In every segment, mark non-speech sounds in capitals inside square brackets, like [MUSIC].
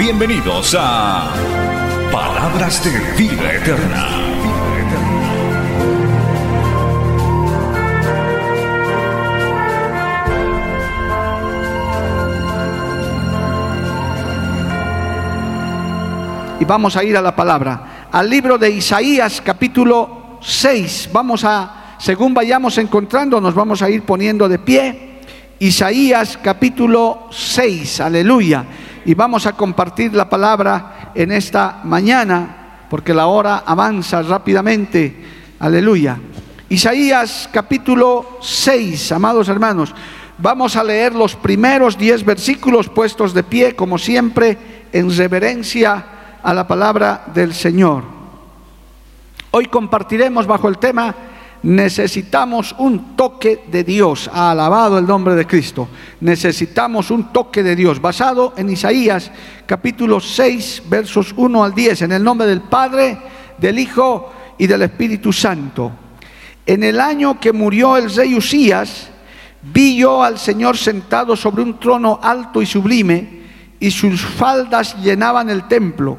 Bienvenidos a Palabras de Vida Eterna. y vamos a ir a la palabra. Al libro de Isaías capítulo 6. Vamos a, según vayamos encontrando, nos vamos a ir poniendo de pie. Isaías capítulo 6, aleluya. Y vamos a compartir la palabra en esta mañana, porque la hora avanza rápidamente, aleluya. Isaías capítulo 6, amados hermanos. Vamos a leer los primeros diez versículos puestos de pie, como siempre, en reverencia a la palabra del Señor. Hoy compartiremos bajo el tema Necesitamos un toque de Dios. Alabado el nombre de Cristo. Necesitamos un toque de Dios. Basado en Isaías capítulo 6 versos 1 al 10. En el nombre del Padre, del Hijo y del Espíritu Santo. En el año que murió el rey Usías, vi yo al Señor sentado sobre un trono alto y sublime, y sus faldas llenaban el templo.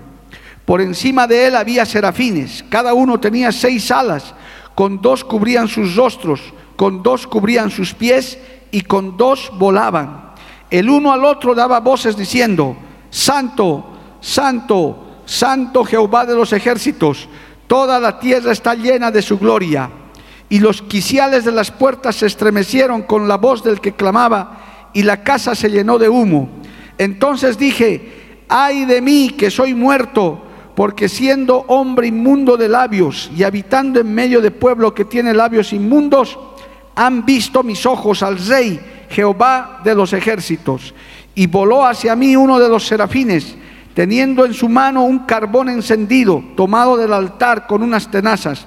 Por encima de él había serafines, cada uno tenía seis alas, con dos cubrían sus rostros, con dos cubrían sus pies y con dos volaban. El uno al otro daba voces diciendo, Santo, Santo, Santo Jehová de los ejércitos, toda la tierra está llena de su gloria. Y los quiciales de las puertas se estremecieron con la voz del que clamaba, y la casa se llenó de humo. Entonces dije, ay de mí que soy muerto, porque siendo hombre inmundo de labios y habitando en medio de pueblo que tiene labios inmundos, han visto mis ojos al rey Jehová de los ejércitos. Y voló hacia mí uno de los serafines, teniendo en su mano un carbón encendido, tomado del altar con unas tenazas.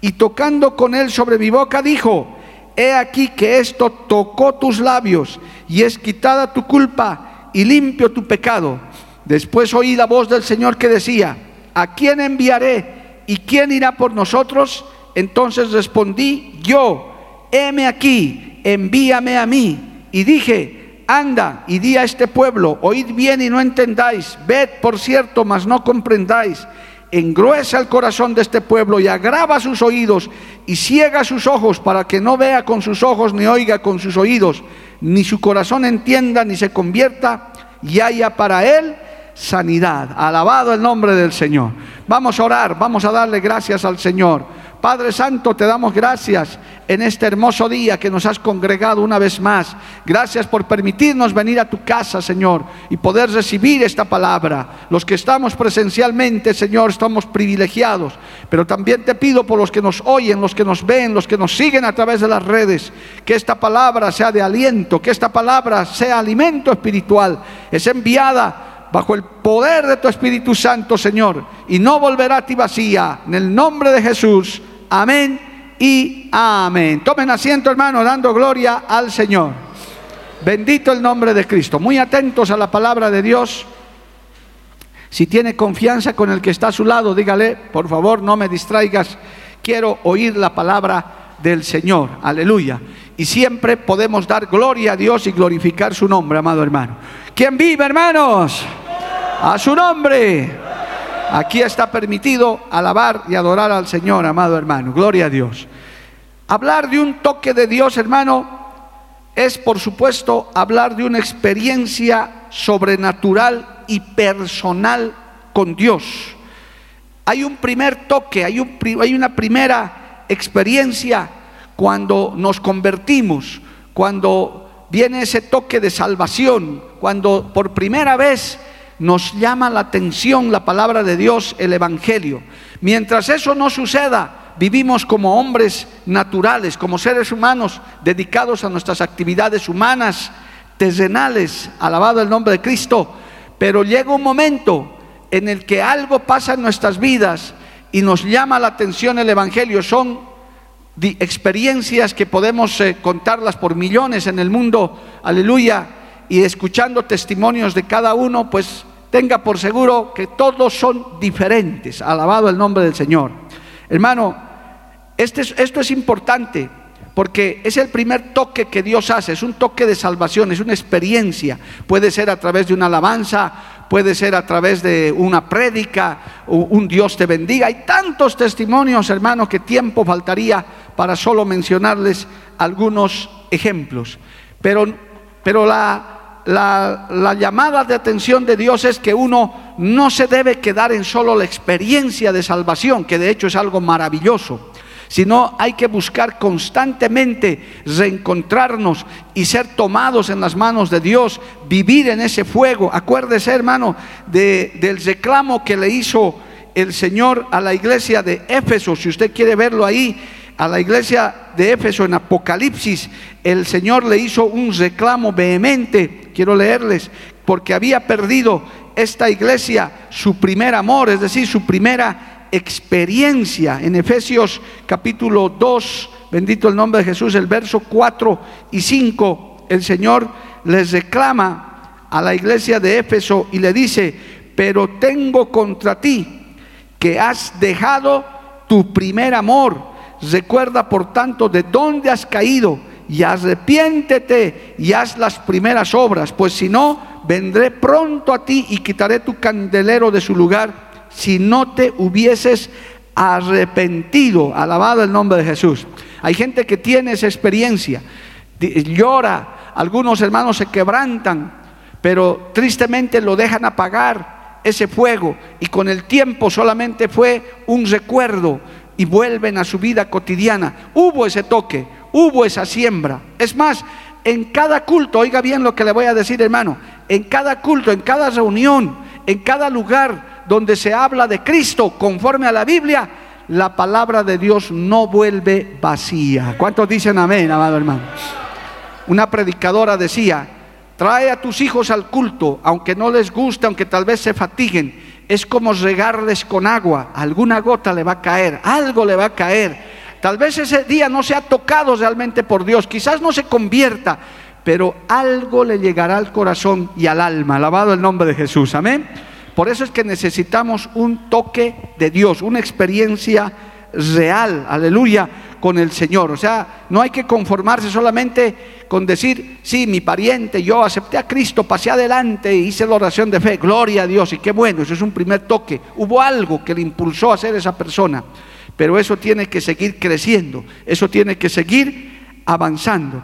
Y tocando con él sobre mi boca, dijo, He aquí que esto tocó tus labios, y es quitada tu culpa, y limpio tu pecado. Después oí la voz del Señor que decía, ¿a quién enviaré y quién irá por nosotros? Entonces respondí, yo, heme aquí, envíame a mí. Y dije, anda y di a este pueblo, oíd bien y no entendáis, ved por cierto, mas no comprendáis. Engruesa el corazón de este pueblo y agrava sus oídos y ciega sus ojos para que no vea con sus ojos ni oiga con sus oídos, ni su corazón entienda ni se convierta y haya para él sanidad. Alabado el nombre del Señor. Vamos a orar, vamos a darle gracias al Señor. Padre Santo, te damos gracias en este hermoso día que nos has congregado una vez más. Gracias por permitirnos venir a tu casa, Señor, y poder recibir esta palabra. Los que estamos presencialmente, Señor, estamos privilegiados, pero también te pido por los que nos oyen, los que nos ven, los que nos siguen a través de las redes, que esta palabra sea de aliento, que esta palabra sea alimento espiritual. Es enviada bajo el poder de tu Espíritu Santo, Señor, y no volverá a ti vacía. En el nombre de Jesús, amén y amén. Tomen asiento, hermano, dando gloria al Señor. Bendito el nombre de Cristo. Muy atentos a la palabra de Dios. Si tiene confianza con el que está a su lado, dígale, por favor, no me distraigas. Quiero oír la palabra del Señor. Aleluya. Y siempre podemos dar gloria a Dios y glorificar su nombre, amado hermano. ¿Quién vive, hermanos? A su nombre. Aquí está permitido alabar y adorar al Señor, amado hermano. Gloria a Dios. Hablar de un toque de Dios, hermano, es por supuesto hablar de una experiencia sobrenatural y personal con Dios. Hay un primer toque, hay, un, hay una primera experiencia cuando nos convertimos, cuando viene ese toque de salvación, cuando por primera vez nos llama la atención la palabra de Dios, el Evangelio. Mientras eso no suceda, vivimos como hombres naturales, como seres humanos dedicados a nuestras actividades humanas, terrenales, alabado el nombre de Cristo. pero llega un momento en el que algo pasa en nuestras vidas y nos llama la atención el Evangelio. Son experiencias que podemos eh, contarlas por millones en el mundo, aleluya, y escuchando testimonios de cada uno, pues tenga por seguro que todos son diferentes. Alabado el nombre del Señor. Hermano, este esto es importante porque es el primer toque que Dios hace, es un toque de salvación, es una experiencia. Puede ser a través de una alabanza, puede ser a través de una prédica, un Dios te bendiga. Hay tantos testimonios, hermanos, que tiempo faltaría para solo mencionarles algunos ejemplos. Pero, pero la, la, la, llamada de atención de Dios es que uno no se debe quedar en solo la experiencia de salvación, que de hecho es algo maravilloso sino hay que buscar constantemente reencontrarnos y ser tomados en las manos de Dios, vivir en ese fuego. Acuérdese, hermano, del reclamo que le hizo el Señor a la iglesia de Éfeso, si usted quiere verlo ahí, a la iglesia de Éfeso en Apocalipsis, el Señor le hizo un reclamo vehemente, quiero leerles, porque había perdido esta iglesia su primer amor, es decir, su primera experiencia. En Efesios capítulo 2, bendito el nombre de Jesús, el verso 4 y 5, el Señor les reclama a la iglesia de Éfeso y le dice, pero tengo contra ti que has dejado tu primer amor. Recuerda, por tanto, de dónde has caído y arrepiéntete y haz las primeras obras, pues si no, vendré pronto a ti y quitaré tu candelero de su lugar si no te hubieses arrepentido. Alabado el nombre de Jesús. Hay gente que tiene esa experiencia, llora, algunos hermanos se quebrantan, pero tristemente lo dejan apagar ese fuego y con el tiempo solamente fue un recuerdo y vuelven a su vida cotidiana. Hubo ese toque, hubo esa siembra. Es más, en cada culto, oiga bien lo que le voy a decir hermano, en cada culto, en cada reunión, en cada lugar, donde se habla de Cristo conforme a la Biblia, la palabra de Dios no vuelve vacía. ¿Cuántos dicen amén, amado hermano? Una predicadora decía, trae a tus hijos al culto, aunque no les guste, aunque tal vez se fatiguen, es como regarles con agua, alguna gota le va a caer, algo le va a caer. Tal vez ese día no se ha tocado realmente por Dios, quizás no se convierta, pero algo le llegará al corazón y al alma. Alabado el nombre de Jesús, amén. Por eso es que necesitamos un toque de Dios, una experiencia real, aleluya, con el Señor. O sea, no hay que conformarse solamente con decir, sí, mi pariente, yo acepté a Cristo, pasé adelante, hice la oración de fe, gloria a Dios, y qué bueno, eso es un primer toque. Hubo algo que le impulsó a ser esa persona, pero eso tiene que seguir creciendo, eso tiene que seguir avanzando.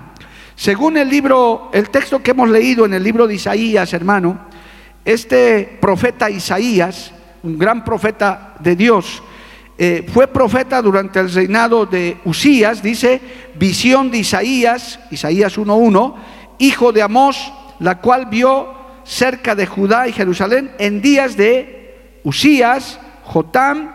Según el libro, el texto que hemos leído en el libro de Isaías, hermano, este profeta Isaías, un gran profeta de Dios, eh, fue profeta durante el reinado de Usías, dice, visión de Isaías, Isaías 1.1, hijo de Amós, la cual vio cerca de Judá y Jerusalén en días de Usías, Jotam,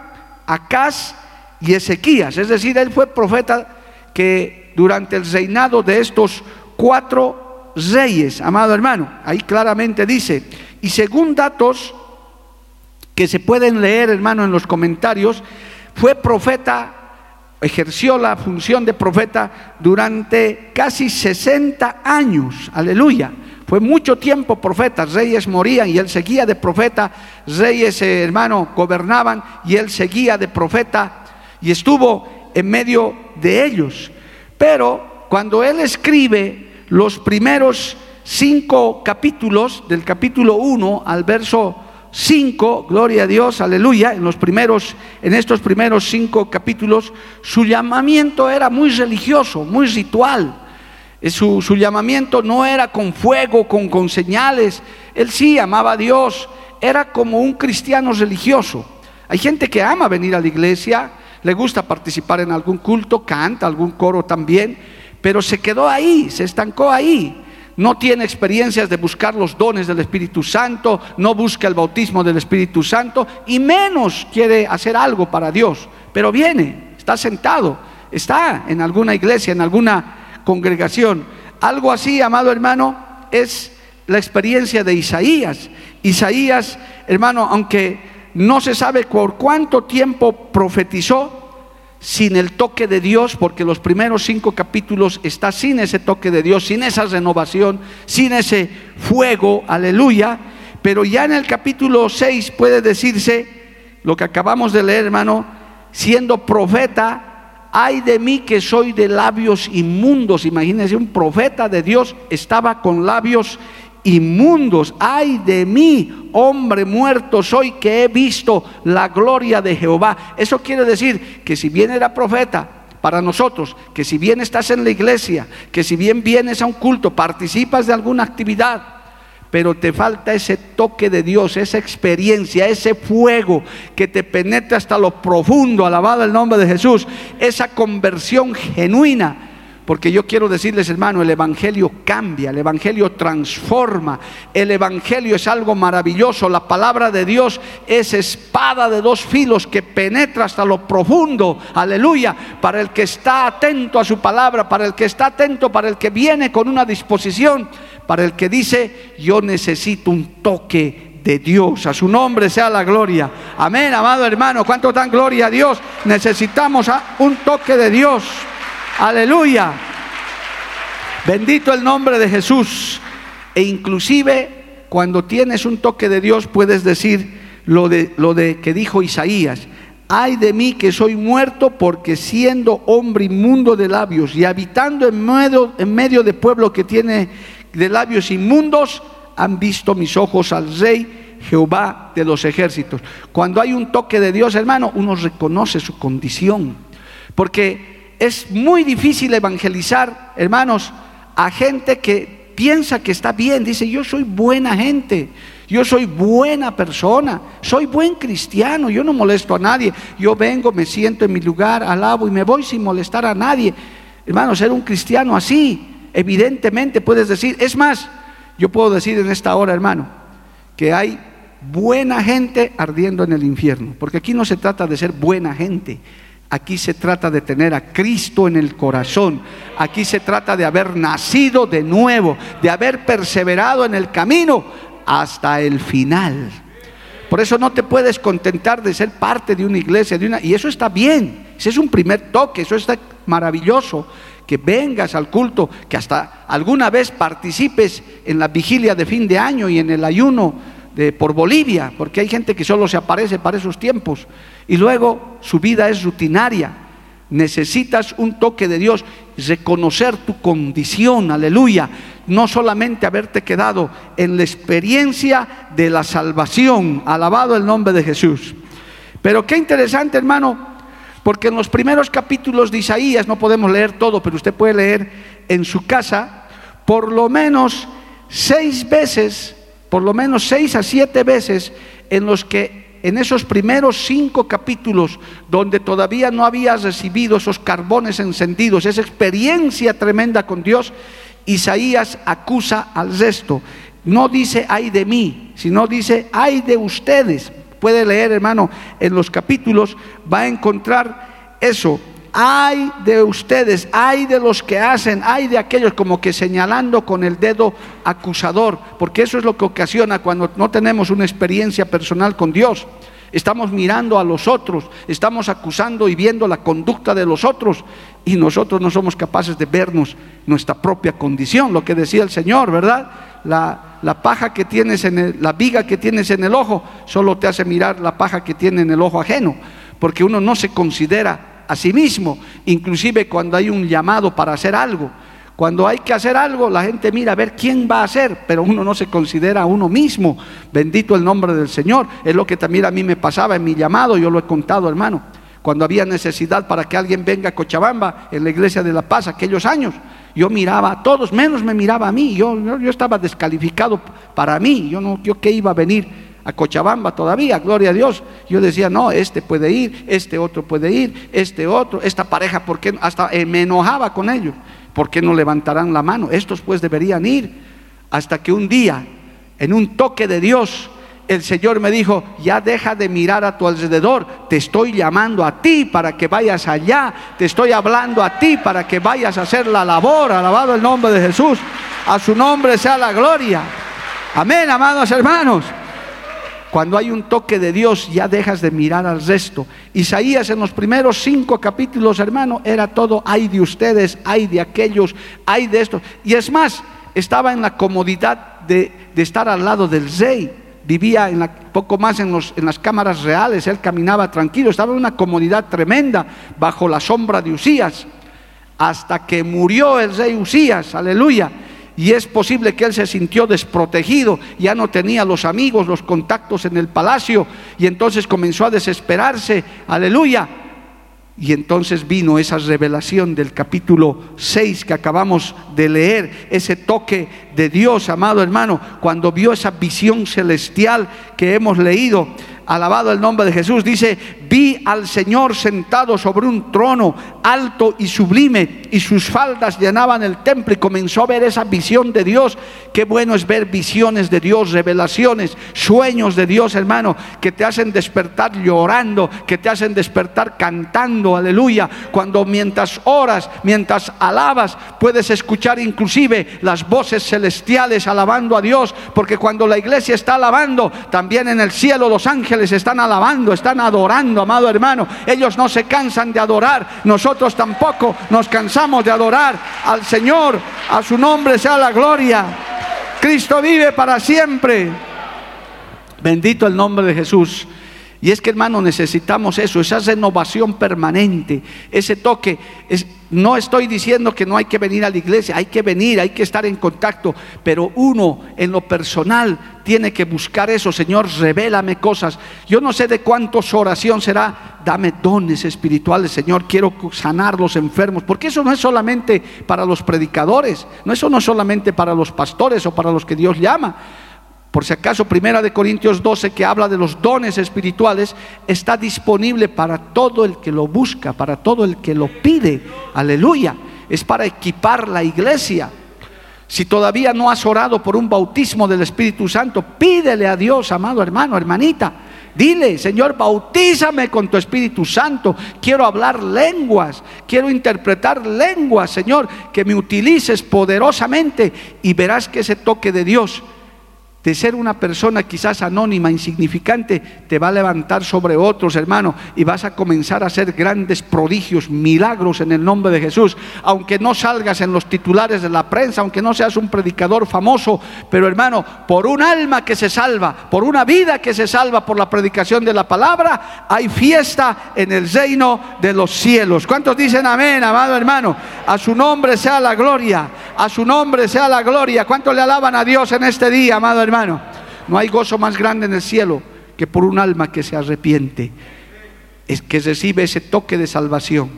Acaz y Ezequías. Es decir, él fue profeta que durante el reinado de estos cuatro reyes, amado hermano, ahí claramente dice, y según datos que se pueden leer, hermano, en los comentarios, fue profeta, ejerció la función de profeta durante casi 60 años. Aleluya. Fue mucho tiempo profeta, reyes morían y él seguía de profeta, reyes, eh, hermano, gobernaban y él seguía de profeta y estuvo en medio de ellos. Pero cuando él escribe los primeros cinco capítulos, del capítulo 1 al verso 5, gloria a Dios, aleluya, en los primeros, en estos primeros cinco capítulos, su llamamiento era muy religioso, muy ritual. Eh, su, su llamamiento no era con fuego, con, con señales. Él sí amaba a Dios, era como un cristiano religioso. Hay gente que ama venir a la iglesia, le gusta participar en algún culto, canta algún coro también, pero se quedó ahí, se estancó ahí no tiene experiencias de buscar los dones del Espíritu Santo, no busca el bautismo del Espíritu Santo y menos quiere hacer algo para Dios. Pero viene, está sentado, está en alguna iglesia, en alguna congregación. Algo así, amado hermano, es la experiencia de Isaías. Isaías, hermano, aunque no se sabe por cuánto tiempo profetizó, sin el toque de Dios, porque los primeros cinco capítulos está sin ese toque de Dios, sin esa renovación, sin ese fuego, aleluya. Pero ya en el capítulo 6 puede decirse lo que acabamos de leer, hermano, siendo profeta, ay de mí que soy de labios inmundos. Imagínense, un profeta de Dios estaba con labios inmundos. Ay de mí, hombre muerto soy que he visto la gloria de Jehová. Eso quiere decir que si bien era profeta, para nosotros, que si bien estás en la iglesia, que si bien vienes a un culto, participas de alguna actividad, pero te falta ese toque de Dios, esa experiencia, ese fuego que te penetra hasta lo profundo, alabado el nombre de Jesús, esa conversión genuina porque yo quiero decirles, hermano, el Evangelio cambia, el Evangelio transforma, el Evangelio es algo maravilloso, la palabra de Dios es espada de dos filos que penetra hasta lo profundo, aleluya, para el que está atento a su palabra, para el que está atento, para el que viene con una disposición, para el que dice, yo necesito un toque de Dios. A su nombre sea la gloria. Amén, amado hermano. ¿Cuánto dan gloria a Dios? Necesitamos un toque de Dios. Aleluya. Bendito el nombre de Jesús. E inclusive cuando tienes un toque de Dios puedes decir lo de, lo de que dijo Isaías. Ay de mí que soy muerto porque siendo hombre inmundo de labios y habitando en medio, en medio de pueblo que tiene de labios inmundos, han visto mis ojos al rey Jehová de los ejércitos. Cuando hay un toque de Dios, hermano, uno reconoce su condición. Porque es muy difícil evangelizar, hermanos, a gente que piensa que está bien, dice, yo soy buena gente, yo soy buena persona, soy buen cristiano, yo no molesto a nadie, yo vengo, me siento en mi lugar, alabo y me voy sin molestar a nadie. Hermanos, ser un cristiano así, evidentemente puedes decir, es más, yo puedo decir en esta hora, hermano, que hay buena gente ardiendo en el infierno, porque aquí no se trata de ser buena gente, Aquí se trata de tener a Cristo en el corazón. Aquí se trata de haber nacido de nuevo, de haber perseverado en el camino hasta el final. Por eso no te puedes contentar de ser parte de una iglesia, de una, y eso está bien. Ese es un primer toque, eso está maravilloso. Que vengas al culto, que hasta alguna vez participes en la vigilia de fin de año y en el ayuno de, por Bolivia, porque hay gente que solo se aparece para esos tiempos y luego su vida es rutinaria. Necesitas un toque de Dios, reconocer tu condición, aleluya. No solamente haberte quedado en la experiencia de la salvación, alabado el nombre de Jesús. Pero qué interesante, hermano, porque en los primeros capítulos de Isaías, no podemos leer todo, pero usted puede leer en su casa, por lo menos seis veces por lo menos seis a siete veces en los que en esos primeros cinco capítulos donde todavía no habías recibido esos carbones encendidos, esa experiencia tremenda con Dios, Isaías acusa al resto. No dice ay de mí, sino dice ay de ustedes. Puede leer, hermano, en los capítulos, va a encontrar eso hay de ustedes, hay de los que hacen, hay de aquellos como que señalando con el dedo acusador, porque eso es lo que ocasiona cuando no tenemos una experiencia personal con Dios. Estamos mirando a los otros, estamos acusando y viendo la conducta de los otros y nosotros no somos capaces de vernos nuestra propia condición, lo que decía el Señor, ¿verdad? La, la paja que tienes en el, la viga que tienes en el ojo solo te hace mirar la paja que tiene en el ojo ajeno, porque uno no se considera a sí mismo, inclusive cuando hay un llamado para hacer algo. Cuando hay que hacer algo, la gente mira a ver quién va a hacer, pero uno no se considera a uno mismo. Bendito el nombre del Señor. Es lo que también a mí me pasaba en mi llamado, yo lo he contado, hermano. Cuando había necesidad para que alguien venga a Cochabamba, en la iglesia de La Paz, aquellos años, yo miraba a todos, menos me miraba a mí. Yo, yo, estaba descalificado para mí. Yo no, yo qué iba a venir a Cochabamba todavía, gloria a Dios. Yo decía, no, este puede ir, este otro puede ir, este otro, esta pareja, ¿por qué? Hasta eh, me enojaba con ellos. ¿Por qué no levantarán la mano? Estos pues deberían ir. Hasta que un día, en un toque de Dios, el Señor me dijo, ya deja de mirar a tu alrededor, te estoy llamando a ti para que vayas allá, te estoy hablando a ti para que vayas a hacer la labor, alabado el nombre de Jesús, a su nombre sea la gloria. Amén, amados hermanos. Cuando hay un toque de Dios ya dejas de mirar al resto. Isaías en los primeros cinco capítulos, hermano, era todo, hay de ustedes, hay de aquellos, hay de estos. Y es más, estaba en la comodidad de, estar al lado del rey. Vivía en poco más en, en las cámaras reales, él caminaba tranquilo, estaba en una comodidad tremenda bajo la sombra de Usías. Hasta que murió el rey Usías, aleluya y es posible que él se sintió desprotegido, ya no tenía los amigos, los contactos en el palacio y entonces comenzó a desesperarse, aleluya. Y entonces vino esa revelación del capítulo 6 que acabamos de leer, ese toque de Dios, amado hermano, cuando vio esa visión celestial que hemos leído. Alabado el nombre de Jesús. Dice, vi al Señor sentado sobre un trono alto y sublime y sus faldas llenaban el templo y comenzó a ver esa visión de Dios. Qué bueno es ver visiones de Dios, revelaciones, sueños de Dios, hermano, que te hacen despertar llorando, que te hacen despertar cantando, aleluya. Cuando mientras oras, mientras alabas, puedes escuchar inclusive las voces celestiales alabando a Dios, porque cuando la iglesia está alabando, también en el cielo los ángeles están alabando, están adorando, amado hermano. Ellos no se cansan de adorar, nosotros tampoco nos cansamos de adorar al Señor, a su nombre sea la gloria. Cristo vive para siempre. Bendito el nombre de Jesús. Y es que hermano necesitamos eso, esa renovación permanente, ese toque. No estoy diciendo que no hay que venir a la iglesia, hay que venir, hay que estar en contacto, pero uno en lo personal tiene que buscar eso, Señor, revélame cosas. Yo no sé de cuántos oración será, dame dones espirituales, Señor, quiero sanar los enfermos, porque eso no es solamente para los predicadores, no eso no es solamente para los pastores o para los que Dios llama. Por si acaso, Primera de Corintios 12, que habla de los dones espirituales, está disponible para todo el que lo busca, para todo el que lo pide. Aleluya. Es para equipar la iglesia. Si todavía no has orado por un bautismo del Espíritu Santo, pídele a Dios, amado hermano, hermanita. Dile, Señor, bautízame con tu Espíritu Santo. Quiero hablar lenguas, quiero interpretar lenguas, Señor, que me utilices poderosamente y verás que ese toque de Dios de ser una persona quizás anónima, insignificante, te va a levantar sobre otros, hermano, y vas a comenzar a hacer grandes prodigios, milagros en el nombre de Jesús. Aunque no salgas en los titulares de la prensa, aunque no seas un predicador famoso, pero hermano, por un alma que se salva, por una vida que se salva por la predicación de la palabra, hay fiesta en el reino de los cielos. ¿Cuántos dicen amén, amado hermano? A su nombre sea la gloria, a su nombre sea la gloria. ¿Cuántos le alaban a Dios en este día, amado hermano? Hermano, no hay gozo más grande en el cielo que por un alma que se arrepiente, es que recibe ese toque de salvación.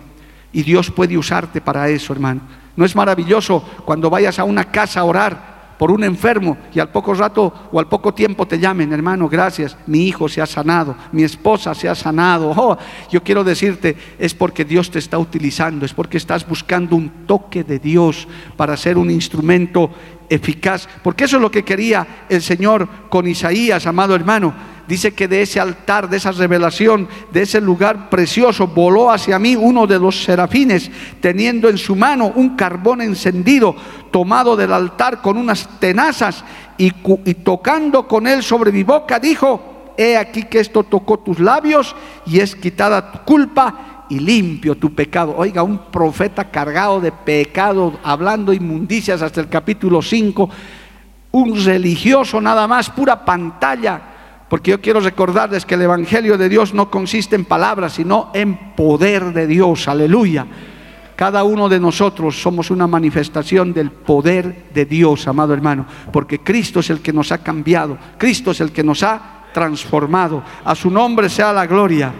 Y Dios puede usarte para eso, hermano. ¿No es maravilloso cuando vayas a una casa a orar por un enfermo y al poco rato o al poco tiempo te llamen, hermano, gracias, mi hijo se ha sanado, mi esposa se ha sanado. [LAUGHS] Oh, yo quiero decirte, es porque Dios te está utilizando, es porque estás buscando un toque de Dios para ser un instrumento eficaz, porque eso es lo que quería el Señor con Isaías, amado hermano dice que de ese altar, de esa revelación, de ese lugar precioso, voló hacia mí uno de los serafines, teniendo en su mano un carbón encendido, tomado del altar con unas tenazas, y, tocando con él sobre mi boca, dijo, he aquí que esto tocó tus labios y es quitada tu culpa y limpio tu pecado. Oiga, un profeta cargado de pecado, hablando inmundicias hasta el capítulo 5, un religioso nada más, pura pantalla porque yo quiero recordarles que el Evangelio de Dios no consiste en palabras, sino en poder de Dios. Aleluya. Cada uno de nosotros somos una manifestación del poder de Dios, amado hermano, porque Cristo es el que nos ha cambiado, Cristo es el que nos ha transformado. A su nombre sea la gloria.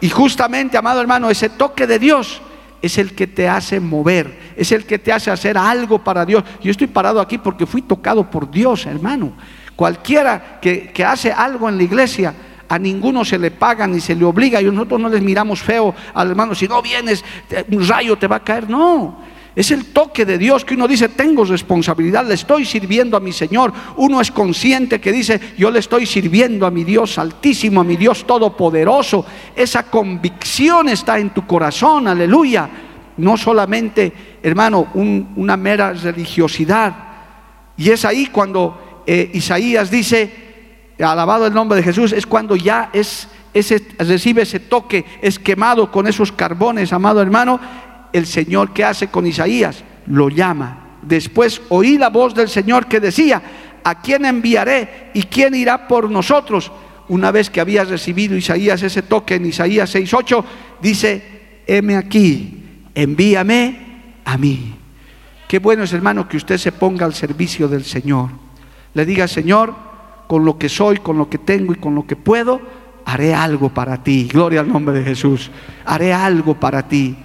Y justamente, amado hermano, ese toque de Dios es el que te hace mover, es el que te hace hacer algo para Dios. Yo estoy parado aquí porque fui tocado por Dios, hermano. Cualquiera que, hace algo en la iglesia, a ninguno se le paga ni se le obliga y nosotros no les miramos feo al hermano, si no vienes, un rayo te va a caer. No, es el toque de Dios que uno dice, tengo responsabilidad, le estoy sirviendo a mi Señor. Uno es consciente que dice, yo le estoy sirviendo a mi Dios altísimo, a mi Dios todopoderoso. Esa convicción está en tu corazón, aleluya. No solamente, hermano, una mera religiosidad. Y es ahí cuando eh, Isaías dice, alabado el nombre de Jesús, es cuando ya es, ese, recibe ese toque, es quemado con esos carbones, amado hermano, el Señor que hace con Isaías, lo llama. Después oí la voz del Señor que decía, ¿a quién enviaré y quién irá por nosotros? Una vez que había recibido Isaías ese toque en Isaías 6.8, dice, heme aquí, envíame a mí. Qué bueno es, hermano, que usted se ponga al servicio del Señor. Le diga, Señor, con lo que soy, con lo que tengo y con lo que puedo, haré algo para ti. Gloria al nombre de Jesús. Haré algo para ti.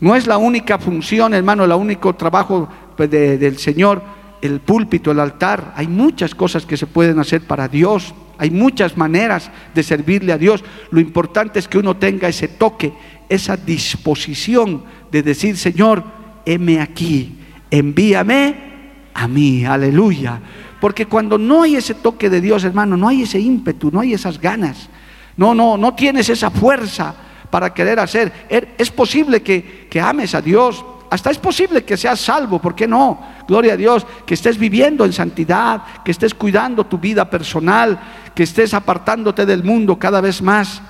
No es la única función, hermano, el único trabajo pues, del Señor, el púlpito, el altar. Hay muchas cosas que se pueden hacer para Dios. Hay muchas maneras de servirle a Dios. Lo importante es que uno tenga ese toque, esa disposición de decir, Señor, heme aquí, envíame a mí, aleluya. Porque cuando no hay ese toque de Dios, hermano, no hay ese ímpetu, no hay esas ganas. No, no, no tienes esa fuerza para querer hacer. Er, es posible que, que ames a Dios, hasta es posible que seas salvo, ¿por qué no? Gloria a Dios, que estés viviendo en santidad, que estés cuidando tu vida personal, que estés apartándote del mundo cada vez más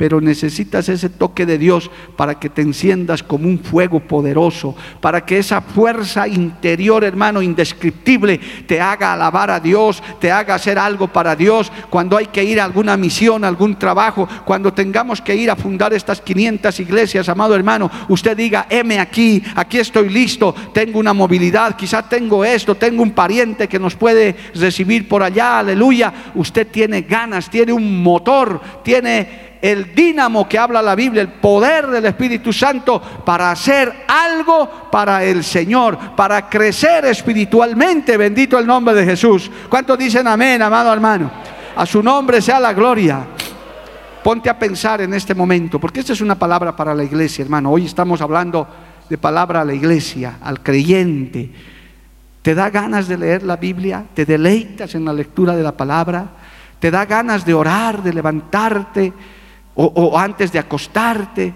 pero necesitas ese toque de Dios para que te enciendas como un fuego poderoso, para que esa fuerza interior, hermano, indescriptible, te haga alabar a Dios, te haga hacer algo para Dios, cuando hay que ir a alguna misión, algún trabajo, cuando tengamos que ir a fundar estas 500 iglesias, amado hermano, usted diga, heme aquí, aquí estoy listo, tengo una movilidad, quizás tengo esto, tengo un pariente que nos puede recibir por allá, aleluya, usted tiene ganas, tiene un motor, tiene el dínamo que habla la Biblia, el poder del Espíritu Santo para hacer algo para el Señor, para crecer espiritualmente. Bendito el nombre de Jesús. ¿Cuántos dicen amén, amado hermano? A su nombre sea la gloria. Ponte a pensar en este momento, porque esta es una palabra para la iglesia, hermano. Hoy estamos hablando de palabra a la iglesia, al creyente. ¿Te da ganas de leer la Biblia? ¿Te deleitas en la lectura de la palabra? ¿Te da ganas de orar, de levantarte? O, antes de acostarte.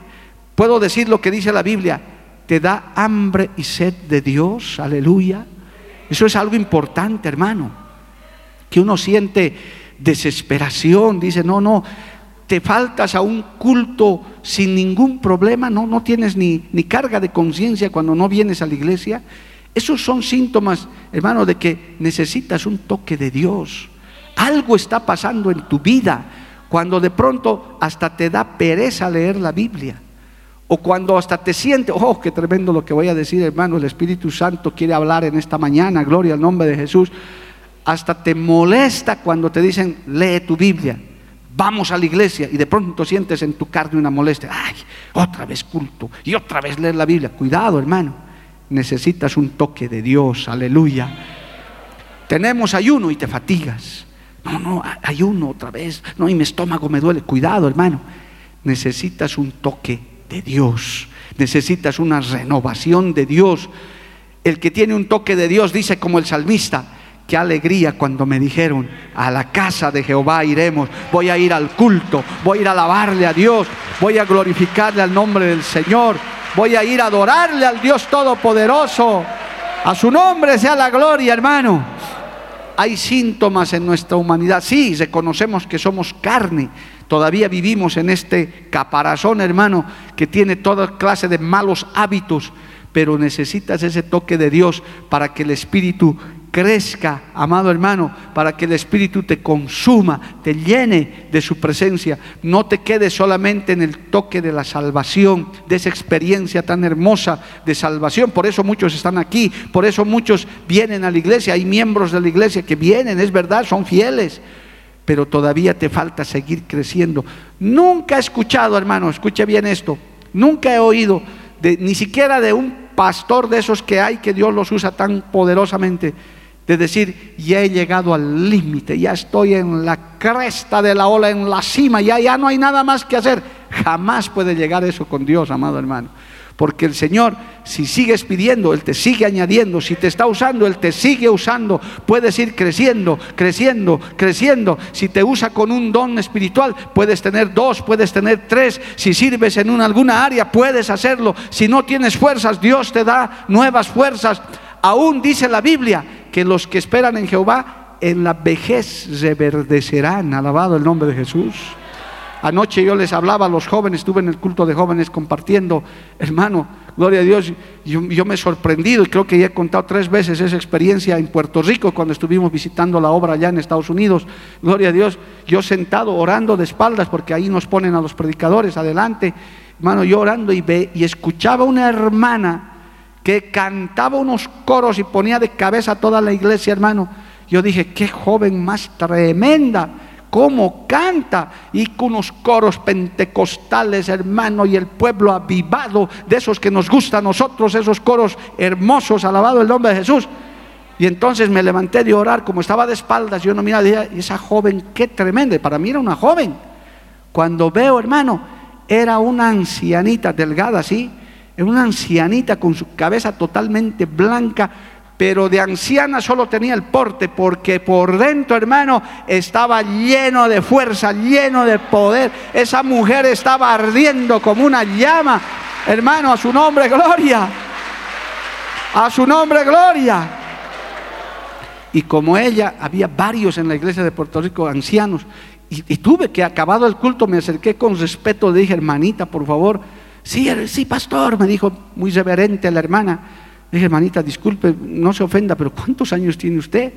Puedo decir lo que dice la Biblia, te da hambre y sed de Dios, aleluya. Eso es algo importante, hermano. Que uno siente desesperación, dice, no, no, te faltas a un culto sin ningún problema, no, no tienes ni, ni carga de conciencia cuando no vienes a la iglesia. Esos son síntomas, hermano, de que necesitas un toque de Dios. Algo está pasando en tu vida cuando de pronto hasta te da pereza leer la Biblia. O cuando hasta te sientes, oh, qué tremendo lo que voy a decir, hermano, el Espíritu Santo quiere hablar en esta mañana, gloria al nombre de Jesús. Hasta te molesta cuando te dicen, lee tu Biblia, vamos a la iglesia, y de pronto sientes en tu carne una molestia, ay, otra vez culto, y otra vez leer la Biblia. Cuidado, hermano, necesitas un toque de Dios, aleluya. Tenemos ayuno y te fatigas. No, no, hay uno otra vez. No, y mi estómago me duele. Cuidado, hermano. Necesitas un toque de Dios. Necesitas una renovación de Dios. El que tiene un toque de Dios dice como el salmista, qué alegría cuando me dijeron, a la casa de Jehová iremos, voy a ir al culto, voy a ir a alabarle a Dios, voy a glorificarle al nombre del Señor, voy a ir a adorarle al Dios Todopoderoso. A su nombre sea la gloria, hermano hay síntomas en nuestra humanidad. Sí, reconocemos que somos carne. Todavía vivimos en este caparazón, hermano, que tiene toda clase de malos hábitos, pero necesitas ese toque de Dios para que el Espíritu crezca, amado hermano, para que el Espíritu te consuma, te llene de su presencia. No te quedes solamente en el toque de la salvación, de esa experiencia tan hermosa de salvación. Por eso muchos están aquí, por eso muchos vienen a la iglesia. Hay miembros de la iglesia que vienen, es verdad, son fieles. Pero todavía te falta seguir creciendo. Nunca he escuchado, hermano, escuche bien esto, nunca he oído, de, ni siquiera de un pastor de esos que hay que Dios los usa tan poderosamente de decir, ya he llegado al límite, ya estoy en la cresta de la ola, en la cima, ya, ya no hay nada más que hacer. Jamás puede llegar eso con Dios, amado hermano. Porque el Señor, si sigues pidiendo, Él te sigue añadiendo. Si te está usando, Él te sigue usando. Puedes ir creciendo, creciendo, creciendo. Si te usa con un don espiritual, puedes tener dos, puedes tener tres. Si sirves en una, alguna área, puedes hacerlo. Si no tienes fuerzas, Dios te da nuevas fuerzas. Aún dice la Biblia que los que esperan en Jehová en la vejez reverdecerán. Alabado el nombre de Jesús. Anoche yo les hablaba a los jóvenes, estuve en el culto de jóvenes compartiendo, hermano, gloria a Dios, yo, me he sorprendido y creo que ya he contado tres veces esa experiencia en Puerto Rico cuando estuvimos visitando la obra allá en Estados Unidos, gloria a Dios, yo sentado orando de espaldas porque ahí nos ponen a los predicadores adelante, hermano, yo orando y, ve, y escuchaba una hermana que cantaba unos coros y ponía de cabeza toda la iglesia, hermano. Yo dije, qué joven más tremenda cómo canta y con unos coros pentecostales, hermano, y el pueblo avivado, de esos que nos gusta a nosotros, esos coros hermosos, alabado el nombre de Jesús. Y entonces me levanté de orar, como estaba de espaldas, yo no miraba, y esa joven, qué tremenda, para mí era una joven. Cuando veo, hermano, era una ancianita delgada así, una ancianita con su cabeza totalmente blanca, pero de anciana solo tenía el porte, porque por dentro, hermano, estaba lleno de fuerza, lleno de poder. Esa mujer estaba ardiendo como una llama, hermano, a su nombre, gloria. A su nombre, gloria. Y como ella, había varios en la iglesia de Puerto Rico, ancianos, y, tuve que, acabado el culto, me acerqué con respeto, le dije, hermanita, por favor, sí, sí, pastor, me dijo muy reverente la hermana dije, hermanita, disculpe, no se ofenda, pero ¿cuántos años tiene usted?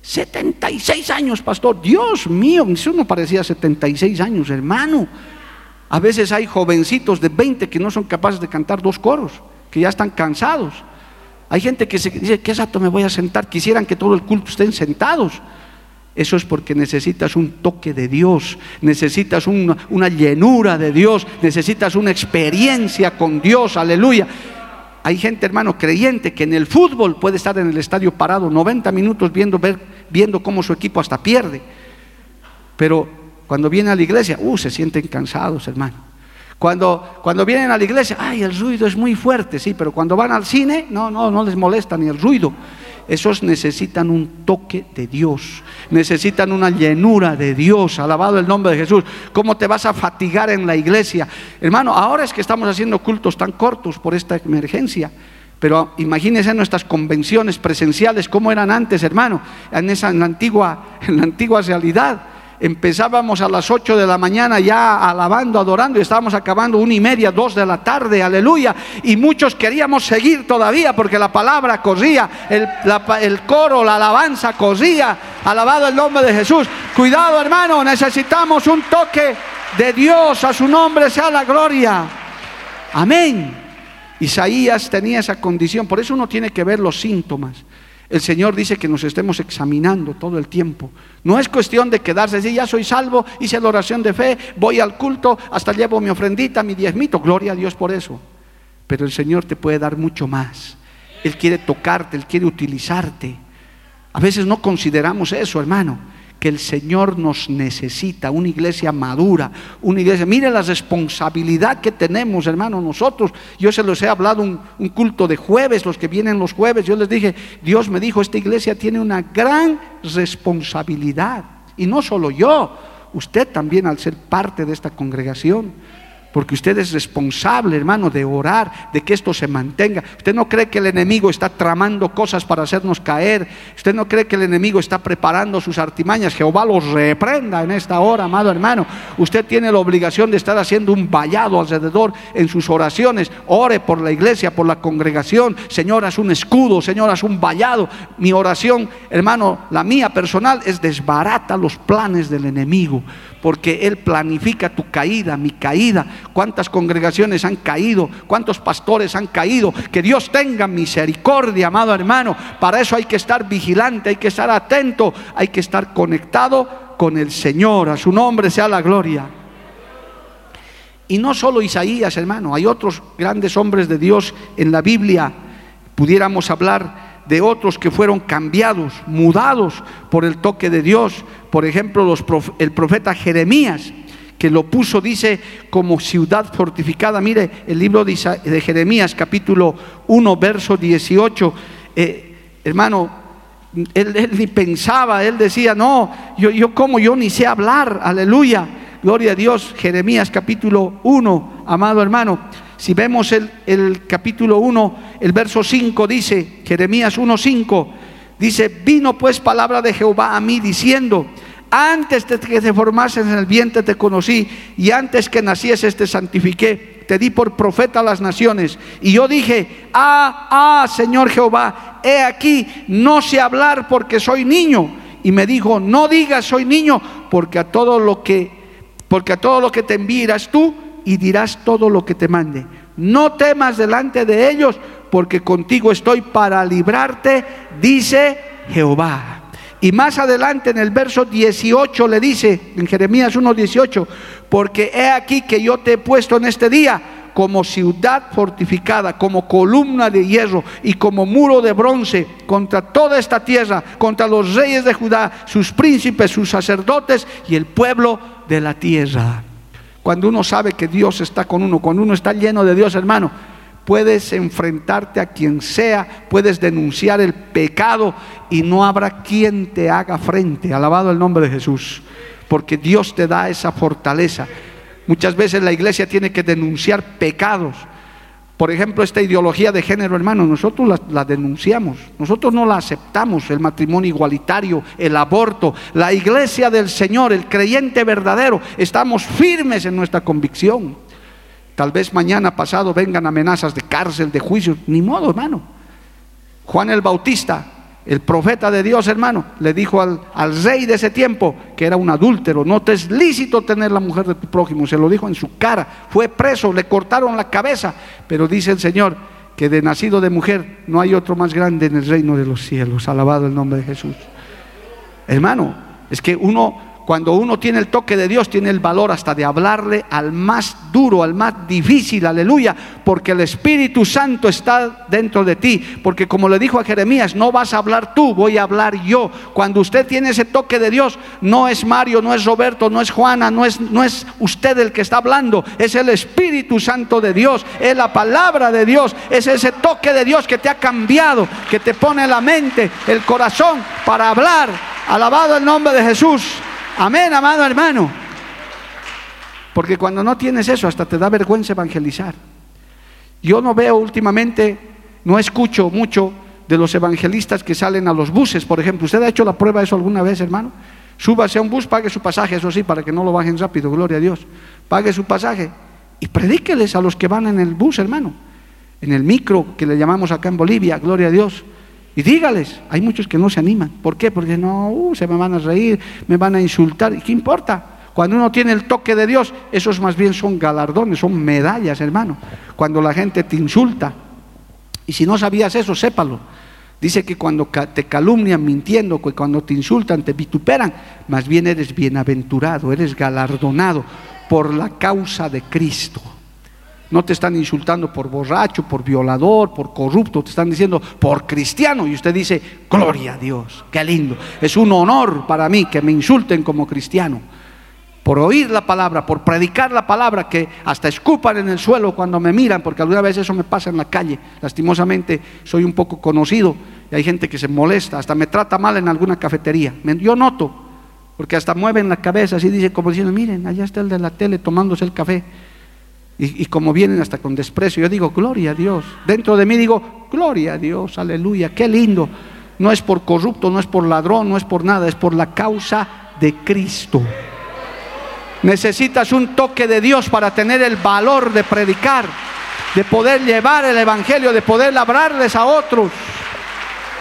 76 años, pastor. Dios mío, eso no parecía 76 años, hermano. A veces hay jovencitos de 20 que no son capaces de cantar dos coros, que ya están cansados. Hay gente que se dice, ¿qué exacto me voy a sentar? Quisieran que todo el culto estén sentados. Eso es porque necesitas un toque de Dios, necesitas una, llenura de Dios, necesitas una experiencia con Dios, aleluya. Hay gente, hermano, creyente que en el fútbol puede estar en el estadio parado 90 minutos viendo, ver, viendo cómo su equipo hasta pierde. Pero cuando viene a la iglesia, uh, se sienten cansados, hermano. Cuando, cuando vienen a la iglesia, ay, el ruido es muy fuerte, sí, pero cuando van al cine, no, no, no les molesta ni el ruido. Esos necesitan un toque de Dios, necesitan una llenura de Dios, alabado el nombre de Jesús. ¿Cómo te vas a fatigar en la iglesia? Hermano, ahora es que estamos haciendo cultos tan cortos por esta emergencia. Pero imagínense nuestras convenciones presenciales, cómo eran antes, hermano, en esa antigua, en la antigua realidad. Empezábamos a las 8 de la mañana ya alabando, adorando y estábamos acabando una y media, dos de la tarde, aleluya. Y muchos queríamos seguir todavía porque la palabra corría, el, el coro, la alabanza corría. Alabado el nombre de Jesús. Cuidado hermano, necesitamos un toque de Dios, a su nombre sea la gloria. Amén. Isaías tenía esa condición, por eso uno tiene que ver los síntomas. El Señor dice que nos estemos examinando todo el tiempo. No es cuestión de quedarse así, ya soy salvo, hice la oración de fe, voy al culto, hasta llevo mi ofrendita, mi diezmito, gloria a Dios por eso. Pero el Señor te puede dar mucho más. Él quiere tocarte, Él quiere utilizarte. A veces no consideramos eso, hermano que el Señor nos necesita, una iglesia madura, una iglesia. Mire la responsabilidad que tenemos, hermano, nosotros. Yo se los he hablado un, un culto de jueves, los que vienen los jueves, yo les dije, Dios me dijo, esta iglesia tiene una gran responsabilidad. Y no solo yo, usted también al ser parte de esta congregación porque usted es responsable, hermano, de orar, de que esto se mantenga. Usted no cree que el enemigo está tramando cosas para hacernos caer. Usted no cree que el enemigo está preparando sus artimañas. Jehová los reprenda en esta hora, amado hermano. Usted tiene la obligación de estar haciendo un vallado alrededor en sus oraciones. Ore por la iglesia, por la congregación. Señor, haz un escudo, Señor, haz un vallado. Mi oración, hermano, la mía personal es desbarata los planes del enemigo porque Él planifica tu caída, mi caída. ¿Cuántas congregaciones han caído? ¿Cuántos pastores han caído? Que Dios tenga misericordia, amado hermano. Para eso hay que estar vigilante, hay que estar atento, hay que estar conectado con el Señor. A su nombre sea la gloria. Y no solo Isaías, hermano, hay otros grandes hombres de Dios en la Biblia. Pudiéramos hablar de otros que fueron cambiados, mudados por el toque de Dios. Por ejemplo, el profeta Jeremías, que lo puso, dice, como ciudad fortificada. Mire, el libro de, Jeremías, capítulo 1, verso 18. Eh, hermano, él, ni pensaba, él decía, no, yo, yo como yo ni sé hablar, aleluya. Gloria a Dios, Jeremías capítulo 1, amado hermano. Si vemos el, capítulo 1, el verso 5 dice, Jeremías 1, 5, Dice, vino pues palabra de Jehová a mí diciendo, antes de que te formases en el vientre te conocí y antes que nacieses te santifiqué, te di por profeta a las naciones. Y yo dije, ah, ah, Señor Jehová, he aquí, no sé hablar porque soy niño. Y me dijo, no digas soy niño, porque a todo lo que, porque a todo lo que te envías tú y dirás todo lo que te mande. No temas delante de ellos, porque contigo estoy para librarte, dice Jehová. Y más adelante en el verso 18 le dice, en Jeremías 1:18, porque he aquí que yo te he puesto en este día como ciudad fortificada, como columna de hierro y como muro de bronce contra toda esta tierra, contra los reyes de Judá, sus príncipes, sus sacerdotes y el pueblo de la tierra. Cuando uno sabe que Dios está con uno, cuando uno está lleno de Dios, hermano, puedes enfrentarte a quien sea, puedes denunciar el pecado y no habrá quien te haga frente. Alabado el nombre de Jesús, porque Dios te da esa fortaleza. Muchas veces la iglesia tiene que denunciar pecados. Por ejemplo, esta ideología de género, hermano, nosotros la, denunciamos, nosotros no la aceptamos, el matrimonio igualitario, el aborto, la iglesia del Señor, el creyente verdadero, estamos firmes en nuestra convicción. Tal vez mañana pasado vengan amenazas de cárcel, de juicio. Ni modo, hermano. Juan el Bautista, el profeta de Dios, hermano, le dijo al, al, rey de ese tiempo que era un adúltero. No te es lícito tener la mujer de tu prójimo. Se lo dijo en su cara. Fue preso, le cortaron la cabeza. Pero dice el Señor que de nacido de mujer no hay otro más grande en el reino de los cielos. Alabado el nombre de Jesús. Hermano, es que uno cuando uno tiene el toque de Dios, tiene el valor hasta de hablarle al más duro, al más difícil, aleluya, porque el Espíritu Santo está dentro de ti. Porque como le dijo a Jeremías, no vas a hablar tú, voy a hablar yo. Cuando usted tiene ese toque de Dios, no es Mario, no es Roberto, no es Juana, no es, no es usted el que está hablando, es el Espíritu Santo de Dios, es la palabra de Dios, es ese toque de Dios que te ha cambiado, que te pone la mente, el corazón para hablar. Alabado el nombre de Jesús. Amén, amado hermano. Porque cuando no tienes eso, hasta te da vergüenza evangelizar. Yo no veo últimamente, no escucho mucho de los evangelistas que salen a los buses, por ejemplo. ¿Usted ha hecho la prueba de eso alguna vez, hermano? Súbase a un bus, pague su pasaje, eso sí, para que no lo bajen rápido, gloria a Dios. Pague su pasaje y predíqueles a los que van en el bus, hermano. En el micro que le llamamos acá en Bolivia, gloria a Dios. Y dígales, hay muchos que no se animan. ¿Por qué? Porque no, uh, se me van a reír, me van a insultar. ¿Y qué importa? Cuando uno tiene el toque de Dios, esos más bien son galardones, son medallas, hermano. Cuando la gente te insulta. Y si no sabías eso, sépalo. Dice que cuando te calumnian mintiendo, que cuando te insultan, te vituperan, más bien eres bienaventurado, eres galardonado por la causa de Cristo. No te están insultando por borracho, por violador, por corrupto, te están diciendo por cristiano. Y usted dice, gloria a Dios, qué lindo. Es un honor para mí que me insulten como cristiano. Por oír la palabra, por predicar la palabra, que hasta escupan en el suelo cuando me miran, porque alguna vez eso me pasa en la calle. Lastimosamente soy un poco conocido y hay gente que se molesta, hasta me trata mal en alguna cafetería. Yo noto, porque hasta mueven la cabeza así, dice como diciendo, miren, allá está el de la tele tomándose el café. Y, como vienen hasta con desprecio, yo digo, gloria a Dios. Dentro de mí digo, gloria a Dios, aleluya, qué lindo. No es por corrupto, no es por ladrón, no es por nada, es por la causa de Cristo. Necesitas un toque de Dios para tener el valor de predicar, de poder llevar el Evangelio, de poder hablarles a otros.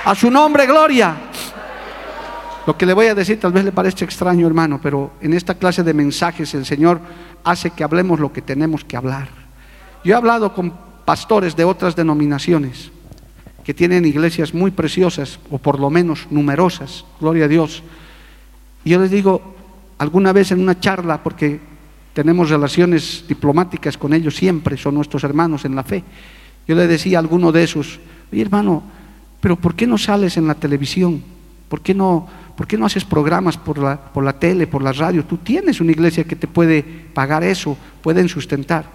A su nombre, gloria. Lo que le voy a decir tal vez le parezca extraño, hermano, pero en esta clase de mensajes el Señor hace que hablemos lo que tenemos que hablar. Yo he hablado con pastores de otras denominaciones que tienen iglesias muy preciosas, o por lo menos numerosas, gloria a Dios. Y yo les digo, alguna vez en una charla, porque tenemos relaciones diplomáticas con ellos siempre, son nuestros hermanos en la fe, yo le decía a alguno de esos, oye hermano, pero ¿por qué no sales en la televisión? ¿Por qué no ¿Por qué no haces programas por la, por la tele, por la radio? Tú tienes una iglesia que te puede pagar eso, pueden sustentar.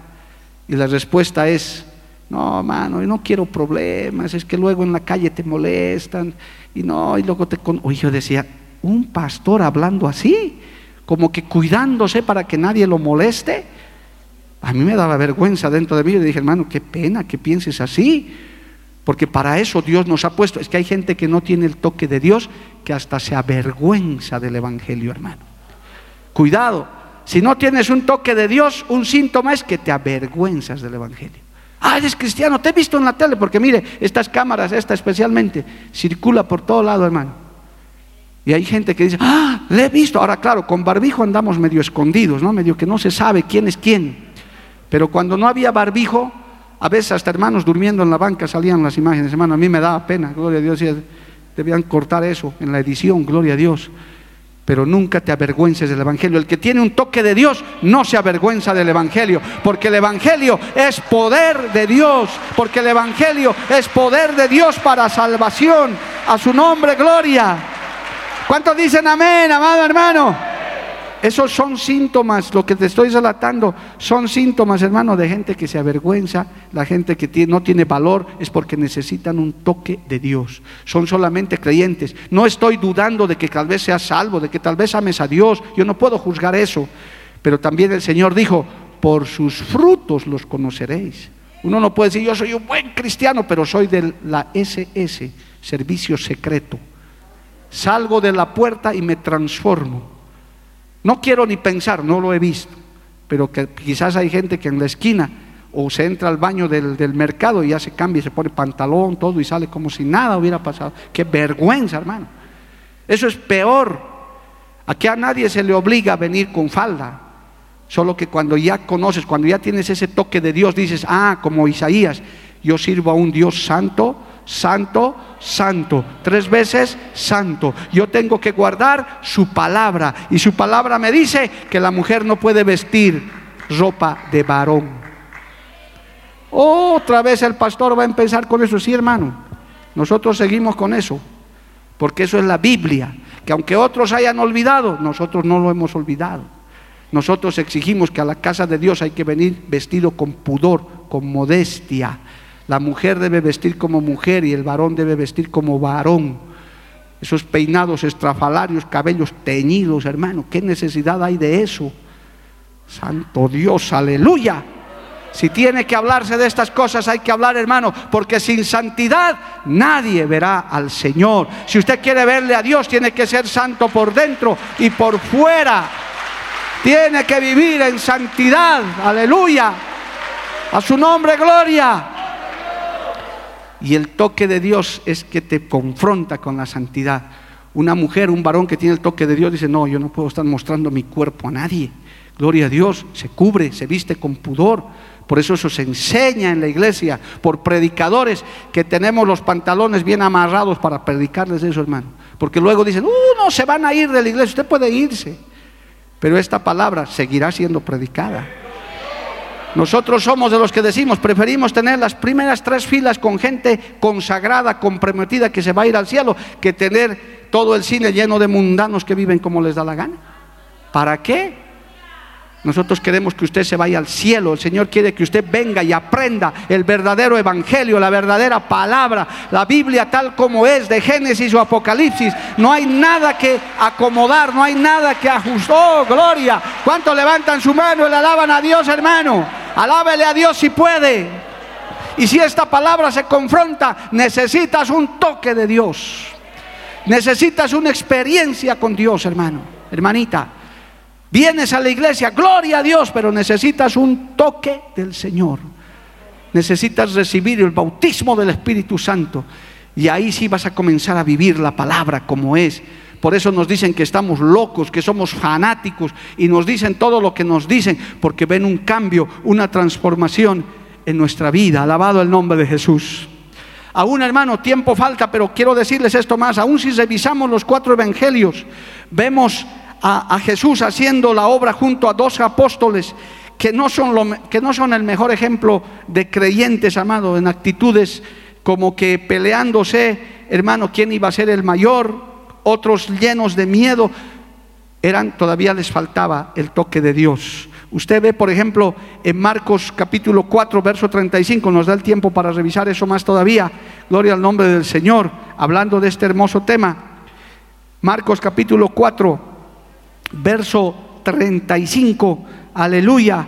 Y la respuesta es, no, mano, yo no quiero problemas, es que luego en la calle te molestan y no, y luego te... Con... Oye, yo decía, un pastor hablando así, como que cuidándose para que nadie lo moleste. A mí me daba vergüenza dentro de mí. Yo dije, hermano, qué pena que pienses así. Porque para eso Dios nos ha puesto. Es que hay gente que no tiene el toque de Dios, que hasta se avergüenza del Evangelio, hermano. Cuidado, si no tienes un toque de Dios, un síntoma es que te avergüenzas del Evangelio. Ah, eres cristiano, te he visto en la tele, porque mire, estas cámaras, esta especialmente, circula por todo lado, hermano. Y hay gente que dice, ah, le he visto. Ahora, claro, con barbijo andamos medio escondidos, ¿no? Medio que no se sabe quién es quién. Pero cuando no había barbijo, a veces hasta hermanos durmiendo en la banca salían las imágenes, hermano, a mí me daba pena, gloria a Dios, debían cortar eso en la edición, gloria a Dios. Pero nunca te avergüences del Evangelio. El que tiene un toque de Dios no se avergüenza del Evangelio, porque el Evangelio es poder de Dios, porque el Evangelio es poder de Dios para salvación. A su nombre, gloria. ¿Cuántos dicen amén, amado hermano? Esos son síntomas, lo que te estoy relatando, son síntomas, hermano, de gente que se avergüenza, la gente que no tiene valor, es porque necesitan un toque de Dios. Son solamente creyentes. No estoy dudando de que tal vez seas salvo, de que tal vez ames a Dios. Yo no puedo juzgar eso. Pero también el Señor dijo, por sus frutos los conoceréis. Uno no puede decir, yo soy un buen cristiano, pero soy de la SS, servicio secreto. Salgo de la puerta y me transformo no quiero ni pensar, no lo he visto, pero que quizás hay gente que en la esquina o se entra al baño del, mercado y ya se cambia y se pone pantalón, todo y sale como si nada hubiera pasado. Qué vergüenza, hermano. Eso es peor. Aquí a nadie se le obliga a venir con falda. Solo que cuando ya conoces, cuando ya tienes ese toque de Dios, dices, ah, como Isaías, yo sirvo a un Dios santo, santo, santo. Tres veces santo. Yo tengo que guardar su palabra. Y su palabra me dice que la mujer no puede vestir ropa de varón. Otra vez el pastor va a empezar con eso. Sí, hermano. Nosotros seguimos con eso. Porque eso es la Biblia. Que aunque otros hayan olvidado, nosotros no lo hemos olvidado. Nosotros exigimos que a la casa de Dios hay que venir vestido con pudor, con modestia, la mujer debe vestir como mujer y el varón debe vestir como varón. Esos peinados estrafalarios, cabellos teñidos, hermano, ¿qué necesidad hay de eso? Santo Dios, aleluya. Si tiene que hablarse de estas cosas, hay que hablar, hermano, porque sin santidad nadie verá al Señor. Si usted quiere verle a Dios, tiene que ser santo por dentro y por fuera. Tiene que vivir en santidad, aleluya. A su nombre, gloria. Y el toque de Dios es que te confronta con la santidad. Una mujer, un varón que tiene el toque de Dios dice, no, yo no puedo estar mostrando mi cuerpo a nadie. Gloria a Dios, se cubre, se viste con pudor. Por eso eso se enseña en la iglesia por predicadores que tenemos los pantalones bien amarrados para predicarles eso, hermano. Porque luego dicen, uh, no, se van a ir de la iglesia, usted puede irse. Pero esta palabra seguirá siendo predicada. Nosotros somos de los que decimos, preferimos tener las primeras tres filas con gente consagrada, comprometida, que se va a ir al cielo, que tener todo el cine lleno de mundanos que viven como les da la gana. ¿Para qué? Nosotros queremos que usted se vaya al cielo. El Señor quiere que usted venga y aprenda el verdadero evangelio, la verdadera palabra, la Biblia tal como es, de Génesis o Apocalipsis. No hay nada que acomodar, no hay nada que ajustar. ¡Oh, gloria! ¿Cuántos levantan su mano y le alaban a Dios, hermano? Alábele a Dios si puede. Y si esta palabra se confronta, necesitas un toque de Dios. Necesitas una experiencia con Dios, hermano, hermanita. Vienes a la iglesia, gloria a Dios, pero necesitas un toque del Señor. Necesitas recibir el bautismo del Espíritu Santo. Y ahí sí vas a comenzar a vivir la palabra como es por eso nos dicen que estamos locos, que somos fanáticos y nos dicen todo lo que nos dicen porque ven un cambio, una transformación en nuestra vida. Alabado el nombre de Jesús. Aún hermano, tiempo falta, pero quiero decirles esto más. Aún si revisamos los cuatro evangelios, vemos a, Jesús haciendo la obra junto a dos apóstoles que no, son que no son el mejor ejemplo de creyentes, amado, en actitudes como que peleándose, hermano, quién iba a ser el mayor, otros llenos de miedo, eran todavía les faltaba el toque de Dios. Usted ve, por ejemplo, en Marcos capítulo 4, verso 35, nos da el tiempo para revisar eso más todavía. Gloria al nombre del Señor, hablando de este hermoso tema. Marcos capítulo 4, verso 35, aleluya.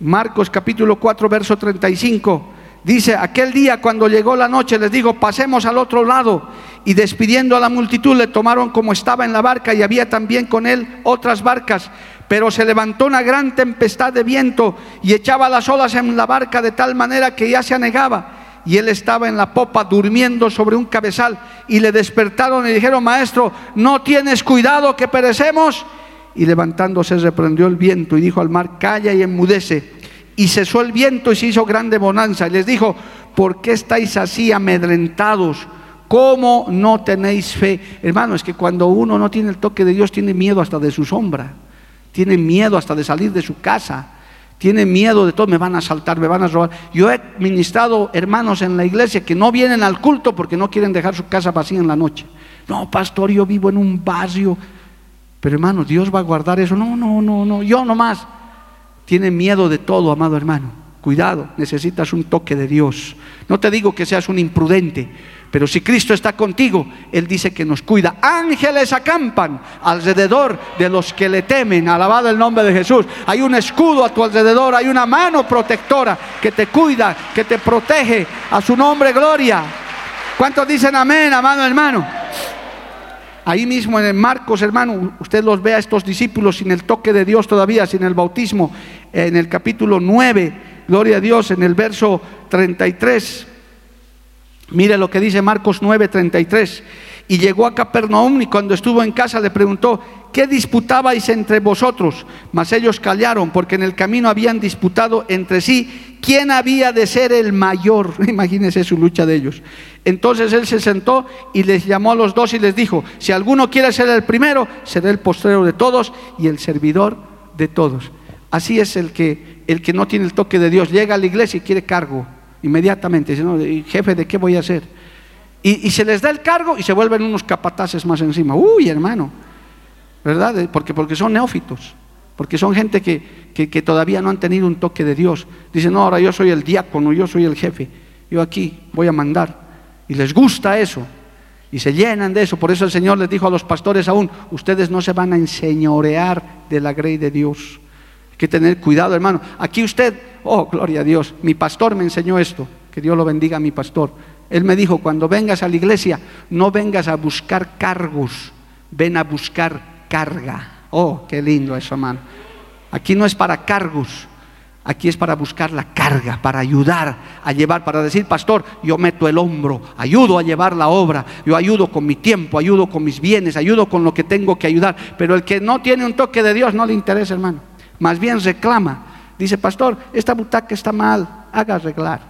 Marcos capítulo 4, verso 35, Dice, aquel día cuando llegó la noche les dijo, pasemos al otro lado. Y despidiendo a la multitud le tomaron como estaba en la barca y había también con él otras barcas. Pero se levantó una gran tempestad de viento y echaba las olas en la barca de tal manera que ya se anegaba. Y él estaba en la popa durmiendo sobre un cabezal. Y le despertaron y dijeron, maestro, ¿no tienes cuidado que perecemos? Y levantándose reprendió el viento y dijo al mar, calla y enmudece. Y cesó el viento y se hizo grande bonanza. Y les dijo, ¿por qué estáis así amedrentados? ¿Cómo no tenéis fe? Hermano, es que cuando uno no tiene el toque de Dios, tiene miedo hasta de su sombra tiene miedo hasta de salir de su casa, tiene miedo de todo, me van a asaltar, me van a robar. Yo he ministrado hermanos en la iglesia que no vienen al culto porque no quieren dejar su casa vacía en la noche. No, pastor, yo vivo en un barrio. Pero hermano, Dios va a guardar eso. No, no, no, no, yo nomás. Tiene miedo de todo, amado hermano. Cuidado, necesitas un toque de Dios. No te digo que seas un imprudente, pero si Cristo está contigo, Él dice que nos cuida. Ángeles acampan alrededor de los que le temen. Alabado el nombre de Jesús. Hay un escudo a tu alrededor, hay una mano protectora que te cuida, que te protege. A su nombre, gloria. ¿Cuántos dicen amén, amado hermano? Ahí mismo en Marcos, hermano, usted los ve a estos discípulos sin el toque de Dios todavía, sin el bautismo, en el capítulo 9, gloria a Dios, en el verso 33. Mire lo que dice Marcos 9:33. Y llegó a Capernaum y cuando estuvo en casa le preguntó, ¿qué disputabais entre vosotros? Mas ellos callaron porque en el camino habían disputado entre sí quién había de ser el mayor. [LAUGHS] Imagínense su lucha de ellos. Entonces él se sentó y les llamó a los dos y les dijo, si alguno quiere ser el primero, será el postrero de todos y el servidor de todos. Así es el que, el que no tiene el toque de Dios, llega a la iglesia y quiere cargo Inmediatamente, dice, no, jefe, ¿de qué voy a hacer? Y, se les da el cargo y se vuelven unos capataces más encima. Uy, hermano, ¿verdad? Porque, porque son neófitos, porque son gente que, que, todavía no han tenido un toque de Dios. Dicen, no, ahora yo soy el diácono, yo soy el jefe, yo aquí voy a mandar. Y les gusta eso, y se llenan de eso. Por eso el Señor les dijo a los pastores aún, ustedes no se van a enseñorear de la grey de Dios. Que tener cuidado, hermano. Aquí usted Oh, gloria a Dios. Mi pastor me enseñó esto. Que Dios lo bendiga a mi pastor. Él me dijo, cuando vengas a la iglesia, no vengas a buscar cargos, ven a buscar carga. Oh, qué lindo eso, hermano. Aquí no es para cargos, aquí es para buscar la carga, para ayudar a llevar, para decir, pastor, yo meto el hombro, ayudo a llevar la obra, yo ayudo con mi tiempo, ayudo con mis bienes, ayudo con lo que tengo que ayudar. Pero el que no tiene un toque de Dios no le interesa, hermano. Más bien reclama, Dice, pastor, esta butaca está mal, haga arreglar.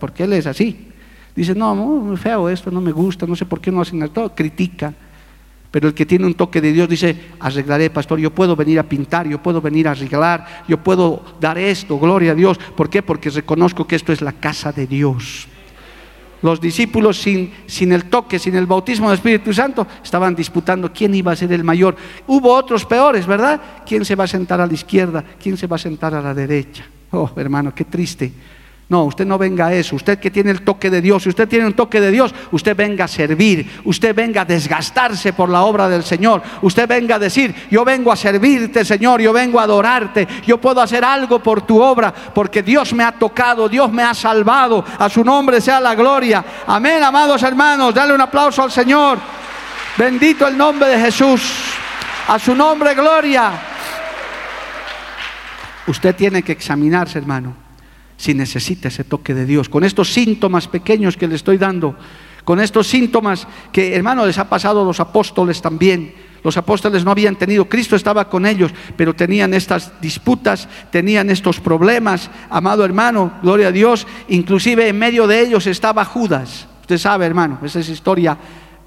porque él es así. Dice, no, muy feo esto, no me gusta, no sé por qué no hacen esto. Critica. Pero el que tiene un toque de Dios dice, arreglaré, pastor, yo puedo venir a pintar, yo puedo venir a arreglar, yo puedo dar esto, gloria a Dios. ¿Por qué? Porque reconozco que esto es la casa de Dios. Los discípulos sin, sin, el toque, sin el bautismo del Espíritu Santo, estaban disputando quién iba a ser el mayor. Hubo otros peores, ¿verdad? ¿Quién se va a sentar a la izquierda? ¿Quién se va a sentar a la derecha? Oh, hermano, qué triste. No, usted no venga a eso. Usted que tiene el toque de Dios, si usted tiene un toque de Dios, usted venga a servir, usted venga a desgastarse por la obra del Señor, usted venga a decir, yo vengo a servirte, Señor, yo vengo a adorarte, yo puedo hacer algo por tu obra, porque Dios me ha tocado, Dios me ha salvado, a su nombre sea la gloria. Amén, amados hermanos, dale un aplauso al Señor. Bendito el nombre de Jesús. A su nombre, gloria. Usted tiene que examinarse, hermano si necesita ese toque de Dios. Con estos síntomas pequeños que le estoy dando, con estos síntomas que, hermano, les ha pasado a los apóstoles también. Los apóstoles no habían tenido, Cristo estaba con ellos, pero tenían estas disputas, tenían estos problemas. Amado hermano, gloria a Dios, inclusive en medio de ellos estaba Judas. Usted sabe, hermano, esa es historia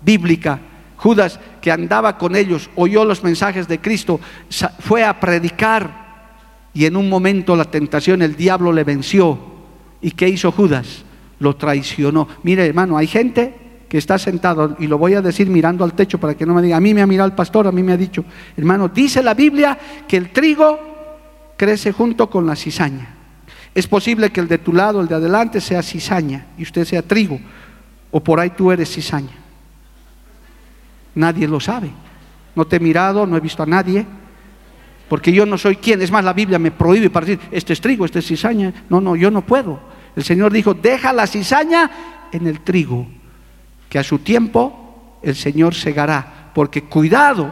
bíblica. Judas que andaba con ellos, oyó los mensajes de Cristo, fue a predicar y en un momento la tentación, el diablo le venció. ¿Y qué hizo Judas? Lo traicionó. Mire, hermano, hay gente que está sentado, y lo voy a decir mirando al techo para que no me diga, a mí me ha mirado el pastor, a mí me ha dicho, hermano, dice la Biblia que el trigo crece junto con la cizaña. Es posible que el de tu lado, el de adelante, sea cizaña y usted sea trigo, o por ahí tú eres cizaña. Nadie lo sabe. No te he mirado, no he visto a nadie, porque yo no soy quien. Es más, la Biblia me prohíbe para decir, este es trigo, este es cizaña. No, no, yo no puedo. El Señor dijo, deja la cizaña en el trigo, que a su tiempo el Señor segará, porque cuidado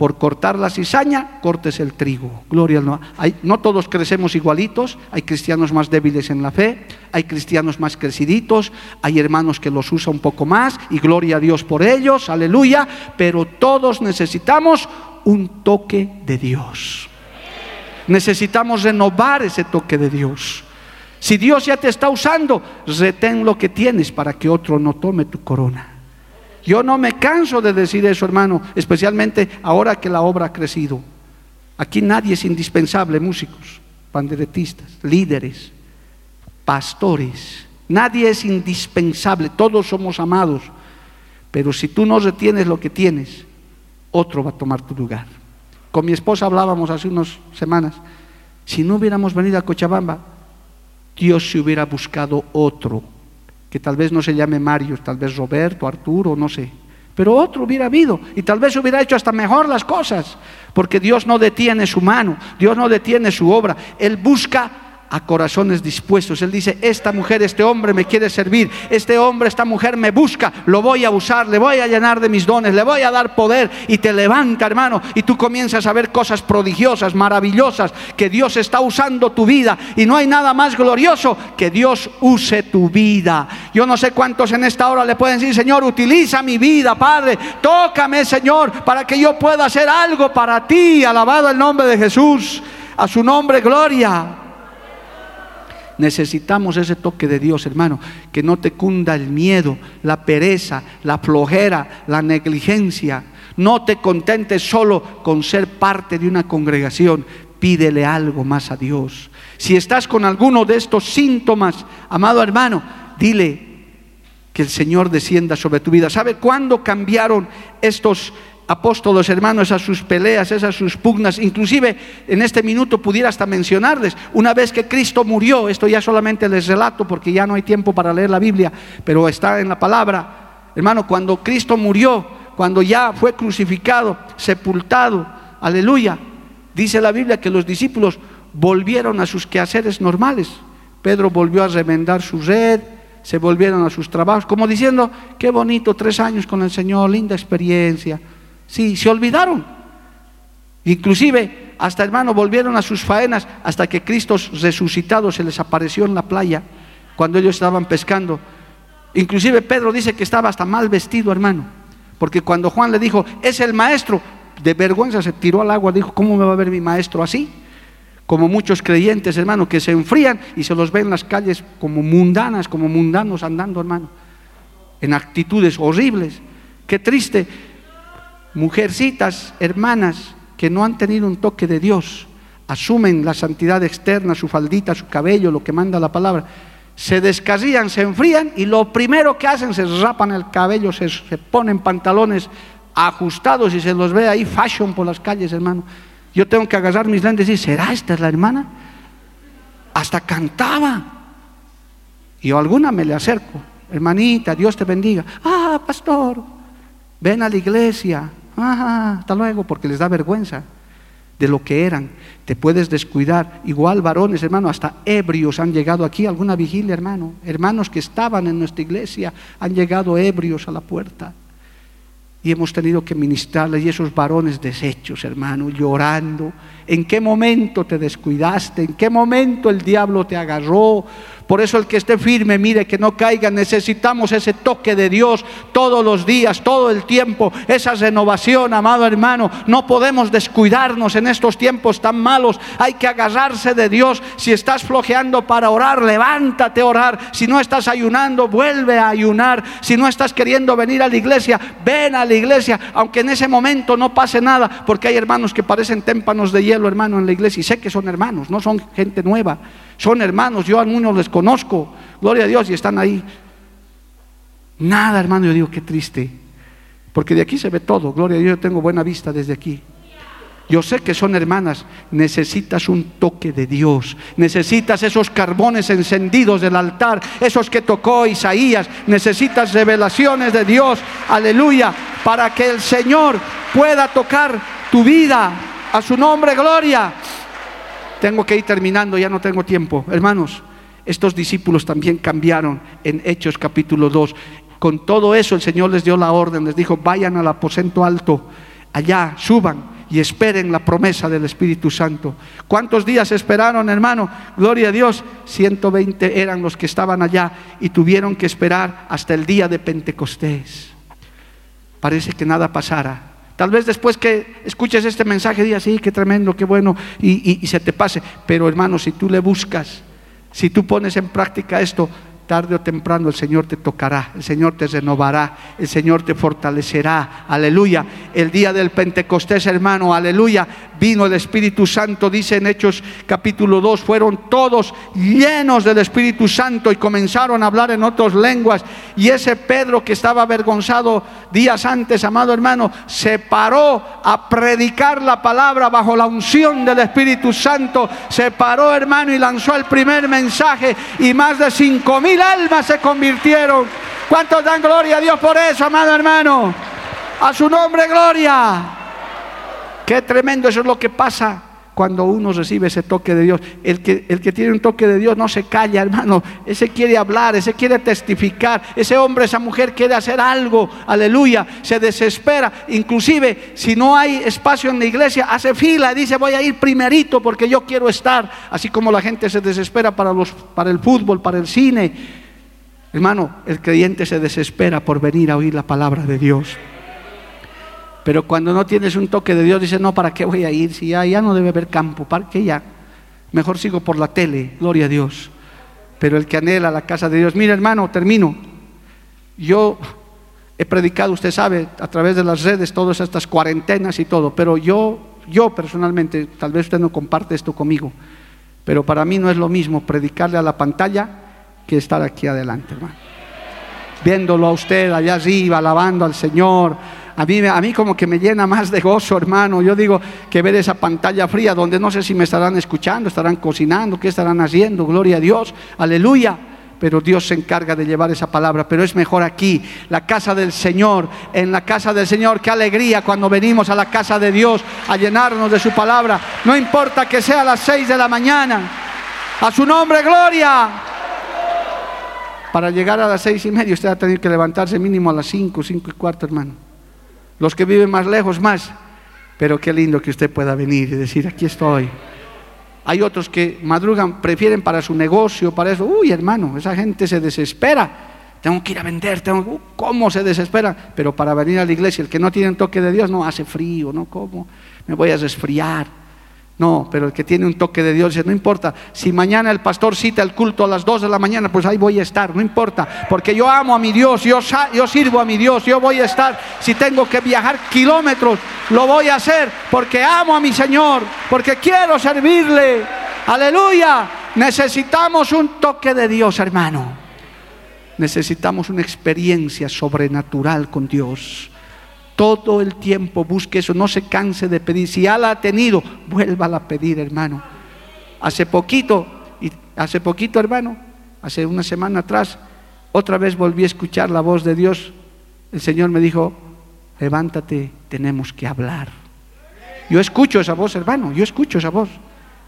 por cortar la cizaña, cortes el trigo. Gloria al no. no todos crecemos igualitos, hay cristianos más débiles en la fe, hay cristianos más creciditos, hay hermanos que los usa un poco más y gloria a Dios por ellos, aleluya, pero todos necesitamos un toque de Dios. Necesitamos renovar ese toque de Dios. Si Dios ya te está usando, retén lo que tienes para que otro no tome tu corona. Yo no me canso de decir eso, hermano, especialmente ahora que la obra ha crecido. Aquí nadie es indispensable, músicos, panderetistas, líderes, pastores. Nadie es indispensable, todos somos amados. Pero si tú no retienes lo que tienes, otro va a tomar tu lugar. Con mi esposa hablábamos hace unas semanas. Si no hubiéramos venido a Cochabamba, Dios se hubiera buscado otro que tal vez no se llame Mario, tal vez Roberto, Arturo, no sé. Pero otro hubiera habido y tal vez hubiera hecho hasta mejor las cosas, porque Dios no detiene su mano, Dios no detiene su obra, Él busca a corazones dispuestos. Él dice, esta mujer, este hombre me quiere servir, este hombre, esta mujer me busca, lo voy a usar, le voy a llenar de mis dones, le voy a dar poder y te levanta, hermano, y tú comienzas a ver cosas prodigiosas, maravillosas, que Dios está usando tu vida. Y no hay nada más glorioso que Dios use tu vida. Yo no sé cuántos en esta hora le pueden decir, Señor, utiliza mi vida, Padre, tócame, Señor, para que yo pueda hacer algo para ti, alabado el nombre de Jesús, a su nombre, gloria. Necesitamos ese toque de Dios, hermano, que no te cunda el miedo, la pereza, la flojera, la negligencia. No te contentes solo con ser parte de una congregación, pídele algo más a Dios. Si estás con alguno de estos síntomas, amado hermano, dile que el Señor descienda sobre tu vida. ¿Sabe cuándo cambiaron estos apóstolos, hermanos, esas sus peleas, esas sus pugnas, inclusive en este minuto pudiera hasta mencionarles, una vez que Cristo murió, esto ya solamente les relato porque ya no hay tiempo para leer la Biblia, pero está en la palabra, hermano, cuando Cristo murió, cuando ya fue crucificado, sepultado, aleluya, dice la Biblia que los discípulos volvieron a sus quehaceres normales, Pedro volvió a remendar su red, se volvieron a sus trabajos, como diciendo, qué bonito, tres años con el Señor, linda experiencia, Sí, se olvidaron. Inclusive, hasta hermano, volvieron a sus faenas hasta que Cristo resucitado se les apareció en la playa cuando ellos estaban pescando. Inclusive Pedro dice que estaba hasta mal vestido, hermano, porque cuando Juan le dijo, es el maestro, de vergüenza se tiró al agua, dijo, ¿cómo me va a ver mi maestro así? Como muchos creyentes, hermano, que se enfrían y se los ven en las calles como mundanas, como mundanos andando, hermano, en actitudes horribles. Qué triste mujercitas, hermanas, que no han tenido un toque de Dios, asumen la santidad externa, su faldita, su cabello, lo que manda la palabra, se descarrían, se enfrían y lo primero que hacen se rapan el cabello, se, ponen pantalones ajustados y se los ve ahí fashion por las calles, hermano. Yo tengo que agarrar mis lentes y decir, ¿será esta la hermana? Hasta cantaba. Y alguna me le acerco, hermanita, Dios te bendiga. Ah, pastor, ven a la iglesia. Ah, hasta luego, porque les da vergüenza de lo que eran. Te puedes descuidar. Igual varones, hermano, hasta ebrios han llegado aquí, alguna vigilia, hermano. Hermanos que estaban en nuestra iglesia han llegado ebrios a la puerta. Y hemos tenido que ministrarles y esos varones deshechos, hermano, llorando. ¿En qué momento te descuidaste? ¿En qué momento el diablo te agarró? Por eso el que esté firme, mire que no caiga. Necesitamos ese toque de Dios todos los días, todo el tiempo. Esa renovación, amado hermano. No podemos descuidarnos en estos tiempos tan malos. Hay que agarrarse de Dios. Si estás flojeando para orar, levántate a orar. Si no estás ayunando, vuelve a ayunar. Si no estás queriendo venir a la iglesia, ven a la iglesia. Aunque en ese momento no pase nada, porque hay hermanos que parecen témpanos de hielo, hermano, en la iglesia. Y sé que son hermanos, no son gente nueva son hermanos, yo algunos les conozco, gloria a Dios, y están ahí. Nada, hermano, yo digo, qué triste, porque de aquí se ve todo, gloria a Dios, yo tengo buena vista desde aquí. Yo sé que son hermanas, necesitas un toque de Dios, necesitas esos carbones encendidos del altar, esos que tocó Isaías, necesitas revelaciones de Dios, aleluya, para que el Señor pueda tocar tu vida, a su nombre, gloria. Tengo que ir terminando, ya no tengo tiempo. Hermanos, estos discípulos también cambiaron en Hechos capítulo 2. Con todo eso el Señor les dio la orden, les dijo, vayan al aposento alto, allá, suban y esperen la promesa del Espíritu Santo. ¿Cuántos días esperaron, hermano? Gloria a Dios. 120 eran los que estaban allá y tuvieron que esperar hasta el día de Pentecostés. Parece que nada pasara. Tal vez después que escuches este mensaje digas, sí, qué tremendo, qué bueno, y, se te pase. Pero hermano, si tú le buscas, si tú pones en práctica esto, tarde o temprano el Señor te tocará, el Señor te renovará, el Señor te fortalecerá. Aleluya. El día del Pentecostés, hermano, aleluya vino el Espíritu Santo, dice en Hechos capítulo 2, fueron todos llenos del Espíritu Santo y comenzaron a hablar en otras lenguas. Y ese Pedro que estaba avergonzado días antes, amado hermano, se paró a predicar la palabra bajo la unción del Espíritu Santo. Se paró, hermano, y lanzó el primer mensaje y más de cinco mil almas se convirtieron. ¿Cuántos dan gloria a Dios por eso, amado hermano? A su nombre, gloria. Qué tremendo, eso es lo que pasa cuando uno recibe ese toque de Dios. El que, el que tiene un toque de Dios no se calla, hermano. Ese quiere hablar, ese quiere testificar. Ese hombre, esa mujer quiere hacer algo. Aleluya. Se desespera. Inclusive, si no hay espacio en la iglesia, hace fila. Dice, voy a ir primerito porque yo quiero estar. Así como la gente se desespera para, los, para el fútbol, para el cine. Hermano, el creyente se desespera por venir a oír la palabra de Dios. Pero cuando no tienes un toque de Dios, dices, no, ¿para qué voy a ir? Si ya, ya no debe haber campo, ¿para qué ya? Mejor sigo por la tele, gloria a Dios. Pero el que anhela la casa de Dios, mira hermano, termino. Yo he predicado, usted sabe, a través de las redes, todas estas cuarentenas y todo, pero yo, yo personalmente, tal vez usted no comparte esto conmigo, pero para mí no es lo mismo predicarle a la pantalla que estar aquí adelante, hermano. Viéndolo a usted allá arriba, alabando al Señor, a mí, a mí como que me llena más de gozo, hermano. Yo digo que ver esa pantalla fría donde no sé si me estarán escuchando, estarán cocinando, qué estarán haciendo, gloria a Dios, aleluya pero Dios se encarga de llevar esa palabra. Pero es mejor aquí, la casa del Señor, en la casa del Señor. Qué alegría cuando venimos a la casa de Dios a llenarnos de su palabra. No importa que sea a las seis de la mañana. A su nombre, gloria. Para llegar a las seis y media usted va a tener que levantarse mínimo a las cinco, cinco y cuarto, hermano. Los que viven más lejos, más. Pero qué lindo que usted pueda venir y decir, aquí estoy. Hay otros que madrugan, prefieren para su negocio, para eso. Uy, hermano, esa gente se desespera. Tengo que ir a vender, tengo, uh, ¿cómo se desespera? Pero para venir a la iglesia, el que no tiene toque de Dios, no, hace frío, ¿no? ¿Cómo? Me voy a resfriar. No, pero el que tiene un toque de Dios dice, no importa, si mañana el pastor cita el culto a las 2 de la mañana, pues ahí voy a estar, no importa, porque yo amo a mi Dios, yo, yo sirvo a mi Dios, yo voy a estar, si tengo que viajar kilómetros, lo voy a hacer, porque amo a mi Señor, porque quiero servirle, aleluya, necesitamos un toque de Dios, hermano, necesitamos una experiencia sobrenatural con Dios. Todo el tiempo busque eso, no se canse de pedir. Si ya la ha tenido, vuélvala a pedir, hermano. Hace poquito, y hace poquito, hermano, hace una semana atrás, otra vez volví a escuchar la voz de Dios. El Señor me dijo, levántate, tenemos que hablar. Yo escucho esa voz, hermano, yo escucho esa voz.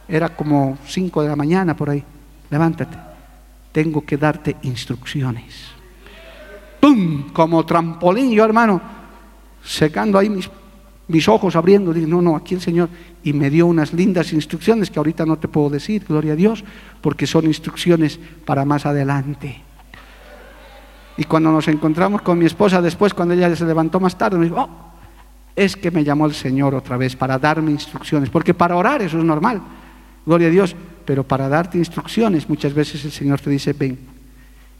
Era como cinco de la mañana por ahí. Levántate, tengo que darte instrucciones. ¡Pum! Como trampolín, yo hermano, secando ahí mis, mis ojos, abriendo, dije, no, no, aquí el Señor, y me dio unas lindas instrucciones que ahorita no te puedo decir, gloria a Dios, porque son instrucciones para más adelante. Y cuando nos encontramos con mi esposa después, cuando ella se levantó más tarde, me dijo, oh, es que me llamó el Señor otra vez para darme instrucciones, porque para orar eso es normal, gloria a Dios, pero para darte instrucciones muchas veces el Señor te dice, ven,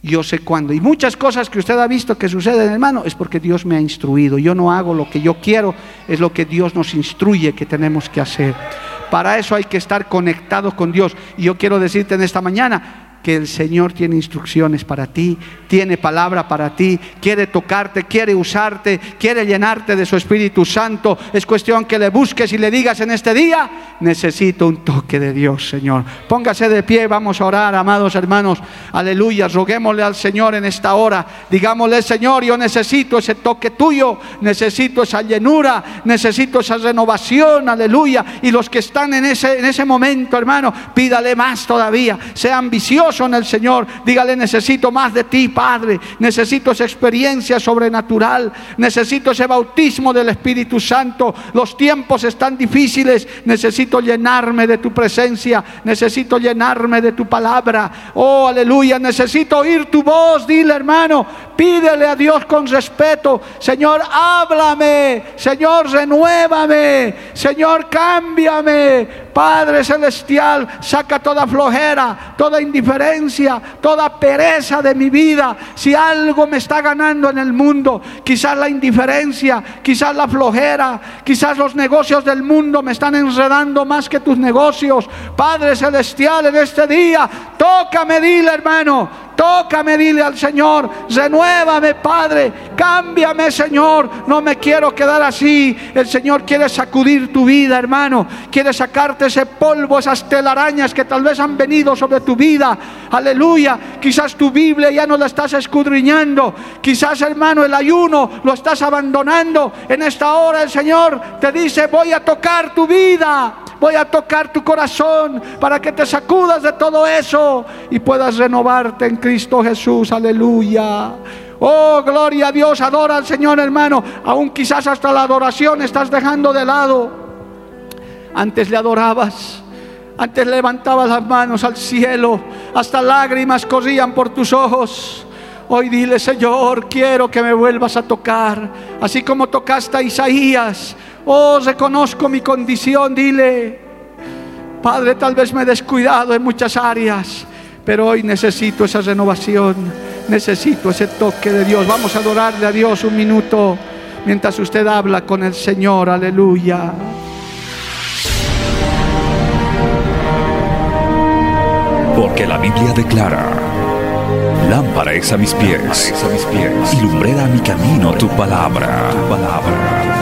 yo sé cuándo. Y muchas cosas que usted ha visto que suceden, hermano, es porque Dios me ha instruido. Yo no hago lo que yo quiero, es lo que Dios nos instruye que tenemos que hacer. Para eso hay que estar conectados con Dios. Y yo quiero decirte en esta mañana, que el Señor tiene instrucciones para ti, tiene palabra para ti, quiere tocarte, quiere usarte, quiere llenarte de su Espíritu Santo. Es cuestión que le busques y le digas en este día, necesito un toque de Dios, Señor. Póngase de pie, vamos a orar, amados hermanos. Aleluya, roguémosle al Señor en esta hora. Digámosle, Señor, yo necesito ese toque tuyo, necesito esa llenura, necesito esa renovación, aleluya. Y los que están en ese, en ese momento, hermano, pídale más todavía, sea ambicioso gozo en el Señor. Dígale, necesito más de ti, Padre. Necesito esa experiencia sobrenatural. Necesito ese bautismo del Espíritu Santo. Los tiempos están difíciles. Necesito llenarme de tu presencia. Necesito llenarme de tu palabra. Oh, aleluya. Necesito oír tu voz. Dile, hermano, pídele a Dios con respeto. Señor, háblame. Señor, renuévame. Señor, cámbiame. Padre Celestial, saca toda flojera, toda indiferencia, toda pereza de mi vida. Si algo me está ganando en el mundo, quizás la indiferencia, quizás la flojera, quizás los negocios del mundo me están enredando más que tus negocios. Padre Celestial, en este día, tócame, dile hermano, Tócame, dile al Señor, renuévame, Padre, cámbiame, Señor. No me quiero quedar así. El Señor quiere sacudir tu vida, hermano. Quiere sacarte ese polvo, esas telarañas que tal vez han venido sobre tu vida. Aleluya. Quizás tu Biblia ya no la estás escudriñando. Quizás, hermano, el ayuno lo estás abandonando. En esta hora el Señor te dice, voy a tocar tu vida. Voy a tocar tu corazón para que te sacudas de todo eso y puedas renovarte en Cristo Jesús. Aleluya. Oh, gloria a Dios. Adora al Señor, hermano. Aún quizás hasta la adoración estás dejando de lado. Antes le adorabas. Antes levantabas las manos al cielo. Hasta lágrimas corrían por tus ojos. Hoy dile, Señor, quiero que me vuelvas a tocar. Así como tocaste a Isaías. Oh, reconozco mi condición, dile. Padre, tal vez me he descuidado en muchas áreas, pero hoy necesito esa renovación, necesito ese toque de Dios. Vamos a adorarle a Dios un minuto mientras usted habla con el Señor, aleluya. Porque la Biblia declara, lámpara es a mis pies, a mis pies y lumbrera a mi camino tu palabra, tu palabra